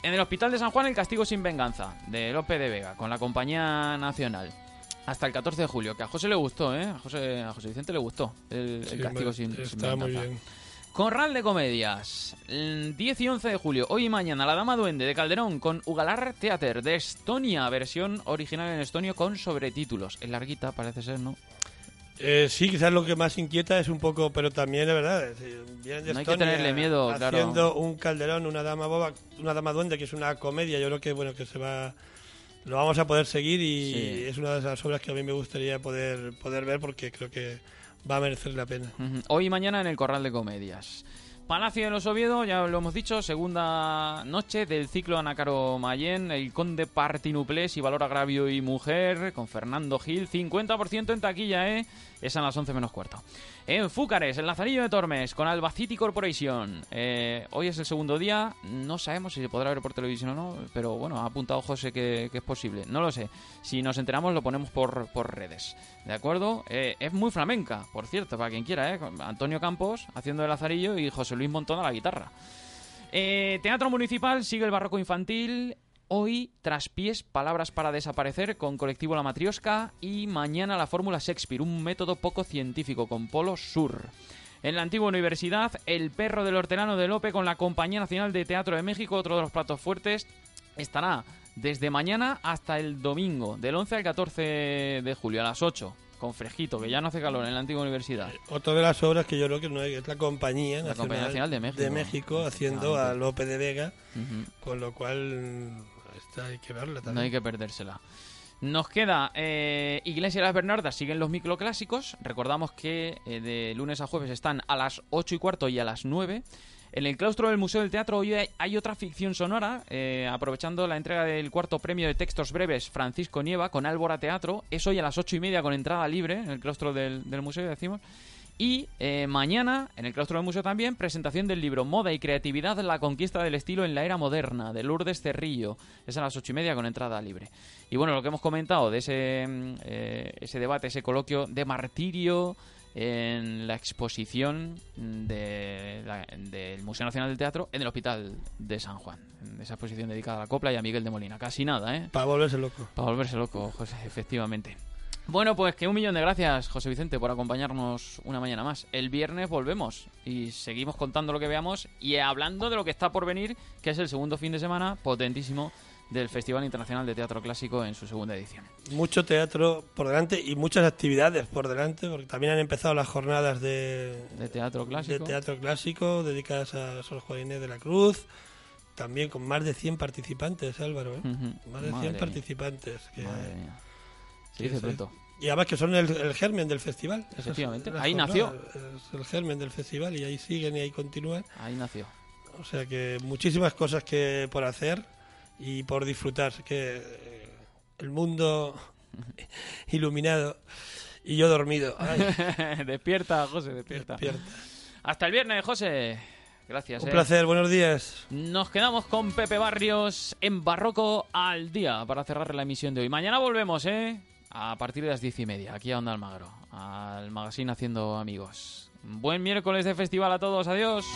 En el Hospital de San Juan, El Castigo sin Venganza, de Lope de Vega, con la Compañía Nacional. Hasta el 14 de julio, que a José le gustó, ¿eh? A José, a José Vicente le gustó el, Castigo me- sin, sin está muy Venganza. bien. Corral de Comedias, el 10 y 11 de julio, hoy y mañana, La Dama Duende de Calderón con Ugalar Theater de Estonia, versión original en estonio con sobretítulos. Es larguita, parece ser, ¿no? Eh, sí, quizás lo que más inquieta es un poco, pero también es verdad. es vienen de No hay que tenerle miedo, claro. haciendo un calderón, una dama boba, una dama duende, que es una comedia. Yo creo que bueno que se va, lo vamos a poder seguir y Sí. es una de las obras que a mí me gustaría poder poder ver porque creo que va a merecer la pena. Hoy y mañana en el Corral de Comedias. Palacio de los Oviedo, ya lo hemos dicho, segunda noche del ciclo Anacaro Mayén, el Conde Partinuplés y Valor Agravio y Mujer, con Fernando Gil, 50% en taquilla, ¿eh? Es a las 11 menos cuarto. En Fúcares, el Lazarillo de Tormes, con Albacity Corporation. Eh, hoy es el segundo día, no sabemos si se podrá ver por televisión o no, pero bueno, ha apuntado José que, que es posible. No lo sé. Si nos enteramos, lo ponemos por, redes. ¿De acuerdo? Eh, es muy flamenca, por cierto, para quien quiera, ¿eh? Antonio Campos haciendo el Lazarillo y José Luis Montón a la guitarra. Eh, Teatro Municipal sigue el barroco infantil. Hoy, Traspiés, Palabras para Desaparecer con Colectivo La Matriosca. Y mañana la Fórmula Shakespeare, un método poco científico con Polo Sur. En la antigua universidad, El perro del hortelano de Lope con la Compañía Nacional de Teatro de México, otro de los platos fuertes, estará desde mañana hasta el domingo, del 11 al 14 de julio, a las 8, con fresquito, que ya no hace calor en la antigua universidad. Otra de las obras que yo creo que no hay, es la Compañía La Nacional, Compañía Nacional de México. México haciendo a. Lope de Vega, con lo cual esta hay que verla también. No hay que perdérsela. Nos queda eh, Iglesia de las Bernardas, siguen los microclásicos. Recordamos que eh, de lunes a jueves están a las 8 y cuarto y a las 9. En el claustro del Museo del Teatro hoy hay, hay otra ficción sonora, eh, aprovechando la entrega del cuarto premio de textos breves Francisco Nieva con Álvora Teatro. Es hoy a las 8 y media con entrada libre en el claustro del, del museo, decimos. Y eh, mañana, en el claustro del museo también, presentación del libro Moda y Creatividad, la conquista del estilo en la era moderna, de Lourdes Cerrillo. Es a las ocho y media con entrada libre. Y bueno, lo que hemos comentado de ese, mm, eh, ese debate, ese coloquio de martirio en la exposición de la- del Museo Nacional del Teatro en el Hospital de San Juan. En esa exposición dedicada a la copla y a Miguel de Molina. Casi nada, ¿eh? Para volverse loco. Para volverse loco, José, efectivamente. Bueno, pues que un millón de gracias, José Vicente, por acompañarnos una mañana más. El viernes volvemos y seguimos contando lo que veamos y hablando de lo que está por venir, que es el segundo fin de semana potentísimo del Festival Internacional de Teatro Clásico en su segunda edición. Mucho teatro por delante y muchas actividades por delante, porque también han empezado las jornadas de, De teatro de clásico. teatro clásico dedicadas a Sor Juan Inés de la Cruz, también con más de 100 participantes, Álvaro. ¿eh? Más de 100 Madre mía. participantes. que- Madre mía. Se Sí, dice pronto. Y además que son el, el germen del festival. Efectivamente. Ahí jornadas, nació. Es el germen del festival y ahí siguen y ahí continúan. Ahí nació. O sea que muchísimas cosas que por hacer y por disfrutar. Que eh, el mundo iluminado y yo dormido. Despierta, José, despierta. despierta. Hasta el viernes, José. Gracias. Un eh. placer, buenos días. Nos quedamos con Pepe Barrios en Barroco al día para cerrar la emisión de hoy. Mañana volvemos, ¿eh? A partir de las diez y media, aquí a Onda Almagro, al magazine Haciendo Amigos. Buen miércoles de festival a todos, adiós.